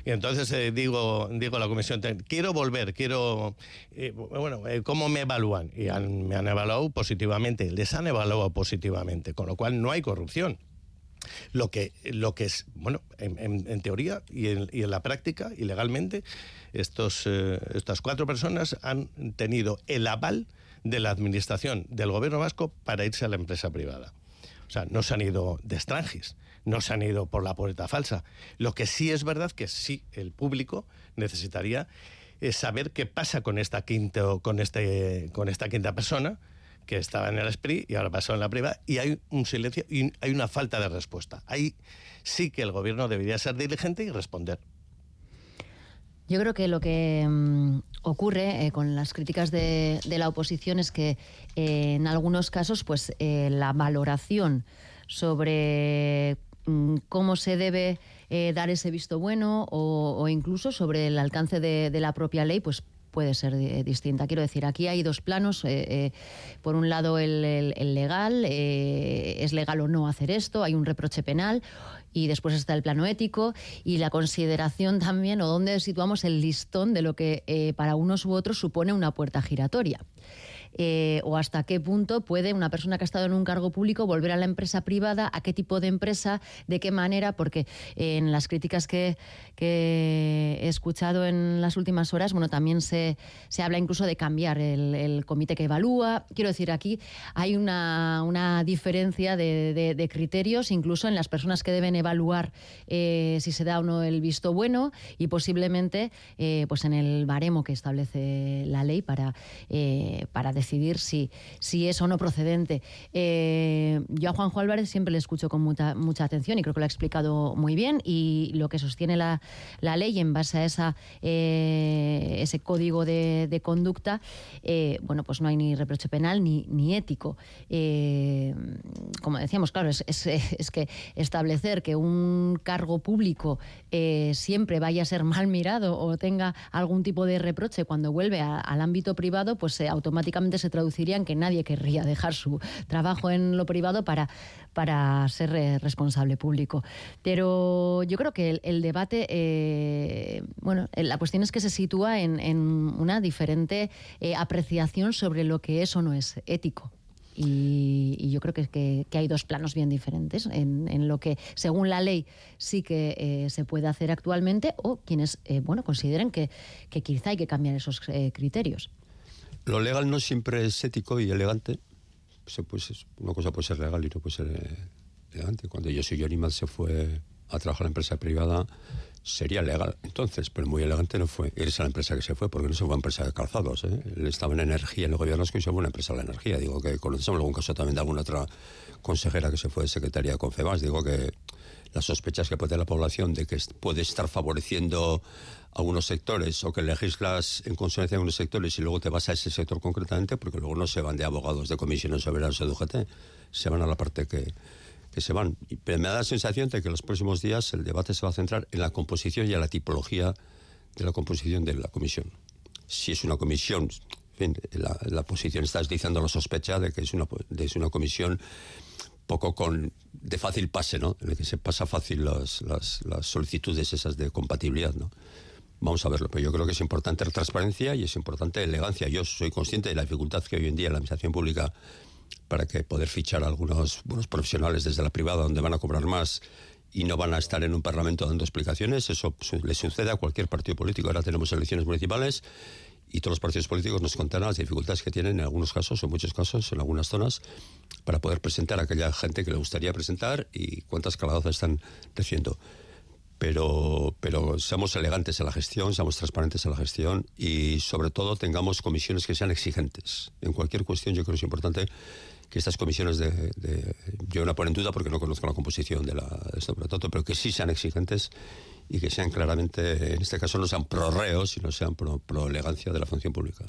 Y entonces eh, digo, digo a la comisión, quiero volver, quiero, eh, bueno, ¿cómo me evalúan? Y me han evaluado positivamente, les han evaluado positivamente, con lo cual no hay corrupción. Lo que, lo que es, bueno, en, teoría y en, la práctica y legalmente, estos, estas cuatro personas han tenido el aval de la administración del gobierno vasco para irse a la empresa privada. O sea, no se han ido de extranjis, no se han ido por la puerta falsa. Lo que sí es verdad que sí, el público necesitaría eh, saber qué pasa con esta quinta, con este, con esta quinta persona que estaba en el SPRI y ahora pasó en la privada y hay un silencio y hay una falta de respuesta. Ahí sí que el gobierno debería ser diligente y responder. Yo creo que lo que mm, ocurre eh, con las críticas de, la oposición es que eh, en algunos casos pues eh, la valoración sobre mm, cómo se debe dar ese visto bueno o, incluso sobre el alcance de, la propia ley pues puede ser distinta. Quiero decir, aquí hay dos planos. por un lado, el legal, es legal o no hacer esto, hay un reproche penal y después está el plano ético y la consideración también o dónde situamos el listón de lo que eh, para unos u otros supone una puerta giratoria. Eh, o hasta qué punto puede una persona que ha estado en un cargo público volver a la empresa privada, a qué tipo de empresa, de qué manera, porque en las críticas que, he escuchado en las últimas horas, bueno, también se, se habla incluso de cambiar el, comité que evalúa. Quiero decir, aquí hay una, una diferencia de, criterios, incluso en las personas que deben evaluar eh, si se da o no el visto bueno y posiblemente eh, pues en el baremo que establece la ley para, para decidir si, si es o no procedente. Eh, yo a Juanjo Álvarez siempre le escucho con mucha, mucha atención y creo que lo ha explicado muy bien y lo que sostiene la, la ley en base a esa, eh, ese código de, conducta, eh, bueno, pues no hay ni reproche penal ni, ni ético. como decíamos, claro, es, es, que establecer que un cargo público siempre vaya a ser mal mirado o tenga algún tipo de reproche cuando vuelve al ámbito privado, pues automáticamente se traduciría en que nadie querría dejar su trabajo en lo privado para, para ser eh, responsable público. Pero yo creo que el, debate, eh, bueno, la cuestión es que se sitúa en, una diferente eh, apreciación sobre lo que es o no es ético. Y, yo creo que, hay dos planos bien diferentes en, lo que, según la ley, sí que se puede hacer actualmente o quienes, bueno, consideren que, que, quizá hay que cambiar esos criterios. Lo legal no siempre es ético y elegante, pues, una cosa puede ser legal y no puede ser eh, elegante. Cuando yo soy Johnny se fue a trabajar en la empresa privada, sería legal entonces, pero muy elegante no fue irse a la empresa que se fue, porque no se fue a empresa de calzados. ¿eh? Estaba en energía en el gobierno y se fue a una empresa de la energía. Digo que conocemos algún caso también de alguna otra consejera que se fue de secretaría de Confebas. Digo que las sospechas que puede la población de que puede estar favoreciendo algunos sectores o que legislas en consonancia con unos sectores y luego te vas a ese sector concretamente, porque luego no se van de abogados de comisiones soberanas o de UGT, se van a la parte que, que se van. Pero me da la sensación de que en los próximos días el debate se va a centrar en la composición y en la tipología de la composición de la comisión. Si es una comisión, en fin, la, la, posición está diciendo la sospecha de que es una, de es una comisión poco con de fácil pase, ¿no? En el que se pasa fácil las, las, las, solicitudes esas de compatibilidad, ¿no? Vamos a verlo, pero yo creo que es importante la transparencia y es importante elegancia. Yo soy consciente de la dificultad que hoy en día la administración pública para poder fichar a algunos buenos profesionales desde la privada donde van a cobrar más y no van a estar en un parlamento dando explicaciones. Eso le sucede a cualquier partido político. Ahora tenemos elecciones municipales y todos los partidos políticos nos contarán las dificultades que tienen en algunos casos, en muchos casos, en algunas zonas, para poder presentar a aquella gente que le gustaría presentar y cuántas calabazas están recibiendo. Pero, pero seamos elegantes en la gestión, seamos transparentes en la gestión y sobre todo tengamos comisiones que sean exigentes. En cualquier cuestión yo creo que es importante que estas comisiones de, de yo no ponen en duda porque no conozco la composición de, la, de este pero que sí sean exigentes y que sean claramente, en este caso no sean pro reo, sino sean pro, pro elegancia de la función pública.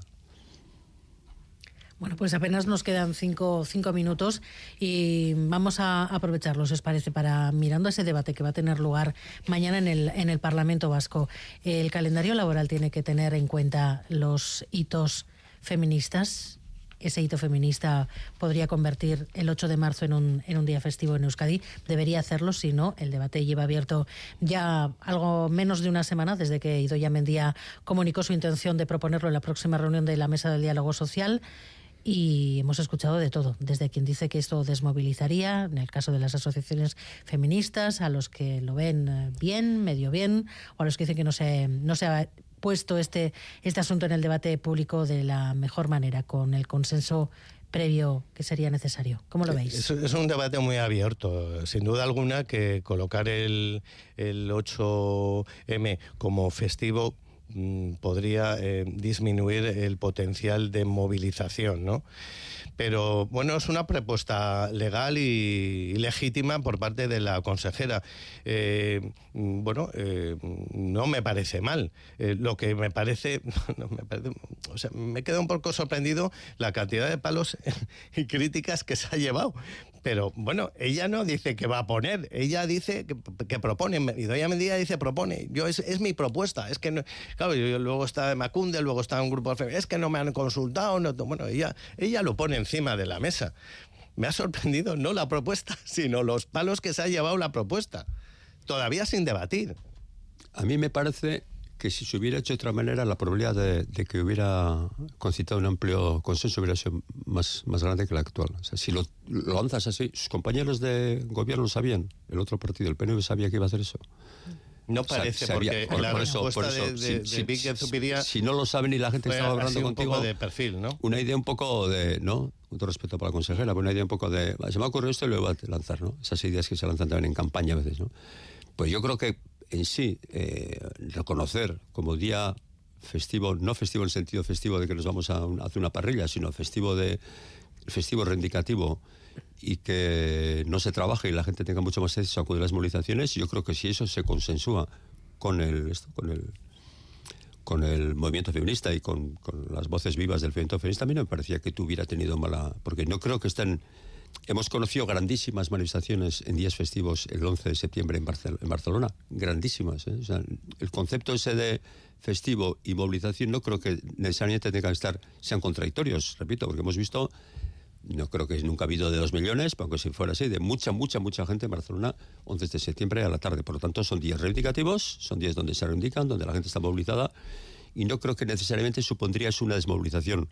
Bueno, pues apenas nos quedan cinco, cinco, minutos y vamos a aprovecharlos, os parece, para mirando ese debate que va a tener lugar mañana en el, en el Parlamento Vasco. El calendario laboral tiene que tener en cuenta los hitos feministas ese hito feminista podría convertir el 8 de marzo en un, en un día festivo en Euskadi. Debería hacerlo, si no, el debate lleva abierto ya algo menos de una semana desde que Idoya Mendía comunicó su intención de proponerlo en la próxima reunión de la Mesa del Diálogo Social y hemos escuchado de todo, desde quien dice que esto desmovilizaría, en el caso de las asociaciones feministas, a los que lo ven eh, bien, medio bien, o a los que dicen que no se, no se puesto este, este asunto en el debate público de la mejor manera, con el consenso previo que sería necesario. ¿Cómo lo veis? Es, es, un debate muy abierto. Sin duda alguna que colocar el, el 8M como festivo podría eh, disminuir el potencial de movilización, ¿no? Pero bueno, es una propuesta legal y, legítima por parte de la consejera. Eh, bueno, eh, no me parece mal. Lo que me parece, me parece, o me queda un poco sorprendido la cantidad de palos y críticas que se ha llevado. Pero bueno, ella no dice que va a poner, ella dice que, propone, y Doña Mendía dice propone. Yo es, es mi propuesta, es que no, claro, yo, luego está Macunde, luego está un grupo es que no me han consultado, no, bueno, ella, ella lo pone encima de la mesa. Me ha sorprendido no la propuesta, sino los palos que se ha llevado la propuesta, todavía sin debatir. A mí me parece que si se hubiera hecho de otra manera, la probabilidad de, de, que hubiera concitado un amplio consenso hubiera sido más, más grande que la actual. O sea, si lo, lo, lanzas así, sus compañeros de gobierno lo sabían, el otro partido, el PNV, sabía que iba a hacer eso. No parece, sea, porque por, la por eso, por eso, de, de, si, de si, si, no lo saben y la gente estaba hablando contigo... Un poco de perfil, ¿no? Una idea un poco de, ¿no? Con todo respeto para la consejera, pero una idea un poco de... Se me ha ocurrido esto y lo voy a lanzar, ¿no? Esas ideas que se lanzan también en campaña a veces, ¿no? Pues yo creo que en sí eh, reconocer como día festivo, no festivo en sentido festivo de que nos vamos a, hacer una parrilla, sino festivo de festivo reivindicativo y que no se trabaje y la gente tenga mucho más acceso a acudir a las movilizaciones, yo creo que si eso se consensúa con el, con el con el movimiento feminista y con, las voces vivas del movimiento feminista, a mí no me parecía que tú hubiera tenido mala... Porque no creo que estén... Hemos conocido grandísimas manifestaciones en días festivos el 11 de septiembre en, Barcel en Barcelona, grandísimas. ¿eh? O sea, el concepto ese de festivo y movilización no creo que necesariamente tengan que estar, sean contradictorios, repito, porque hemos visto no creo que nunca ha habido de dos millones, aunque si fuera así, de mucha, mucha, mucha gente en Barcelona 11 de septiembre a la tarde. Por lo tanto, son días reivindicativos, son días donde se reivindican, donde la gente está movilizada, y no creo que necesariamente supondría una desmovilización.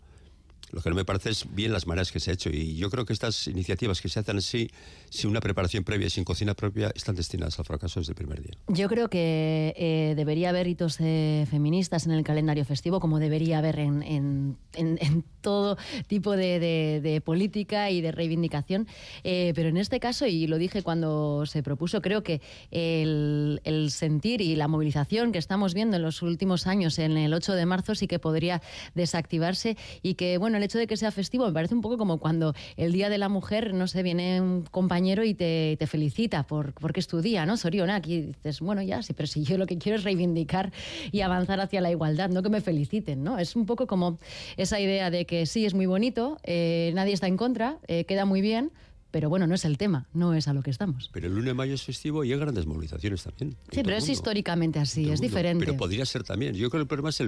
Lo que no me parece es bien las maneras que se ha hecho. Y yo creo que estas iniciativas que se hacen así, sin una preparación previa y sin cocina propia, están destinadas al fracaso desde el primer día. Yo creo que eh, debería haber hitos eh, feministas en el calendario festivo, como debería haber en, en, en, todo tipo de, política y de reivindicación. Eh, pero en este caso, y lo dije cuando se propuso, creo que el, sentir y la movilización que estamos viendo en los últimos años en el 8 de marzo sí que podría desactivarse y que, bueno, el hecho de que sea festivo me parece un poco como cuando el Día de la Mujer, no sé, viene un compañero y te, felicita por, porque es tu día, ¿no? Soriona, aquí dices, bueno, ya, sí, pero si yo lo que quiero es reivindicar y avanzar hacia la igualdad, no que me feliciten, ¿no? Es un poco como esa idea de que sí, es muy bonito, eh, nadie está en contra, eh, queda muy bien, pero bueno, no es el tema, no es a lo que estamos. Pero el lunes de mayo es festivo y hay grandes movilizaciones también. Sí, pero es históricamente así, es diferente. Pero podría ser también. Yo creo que el problema es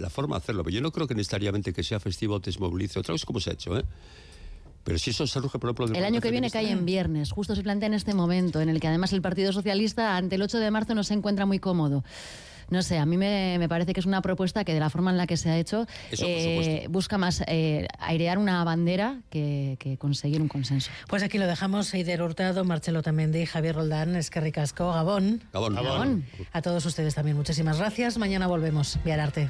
la forma de hacerlo. Pero yo no creo que necesariamente que sea festivo te desmovilice. Otra vez como se ha hecho, ¿eh? Pero si eso surge por ejemplo... El año que viene cae en viernes, justo se plantea en este momento, en el que además el Partido Socialista ante el 8 de marzo no se encuentra muy cómodo no sé, a mí me, parece que es una propuesta que de la forma en la que se ha hecho eh, busca más eh, airear una bandera que, conseguir un consenso. Pues aquí lo dejamos, Eider Hurtado, Marcelo Tamendi, Javier Roldán, Esquerri Casco, Gabón. Gabón. Gabón. A todos ustedes también, muchísimas gracias. Mañana volvemos. Viar Arte.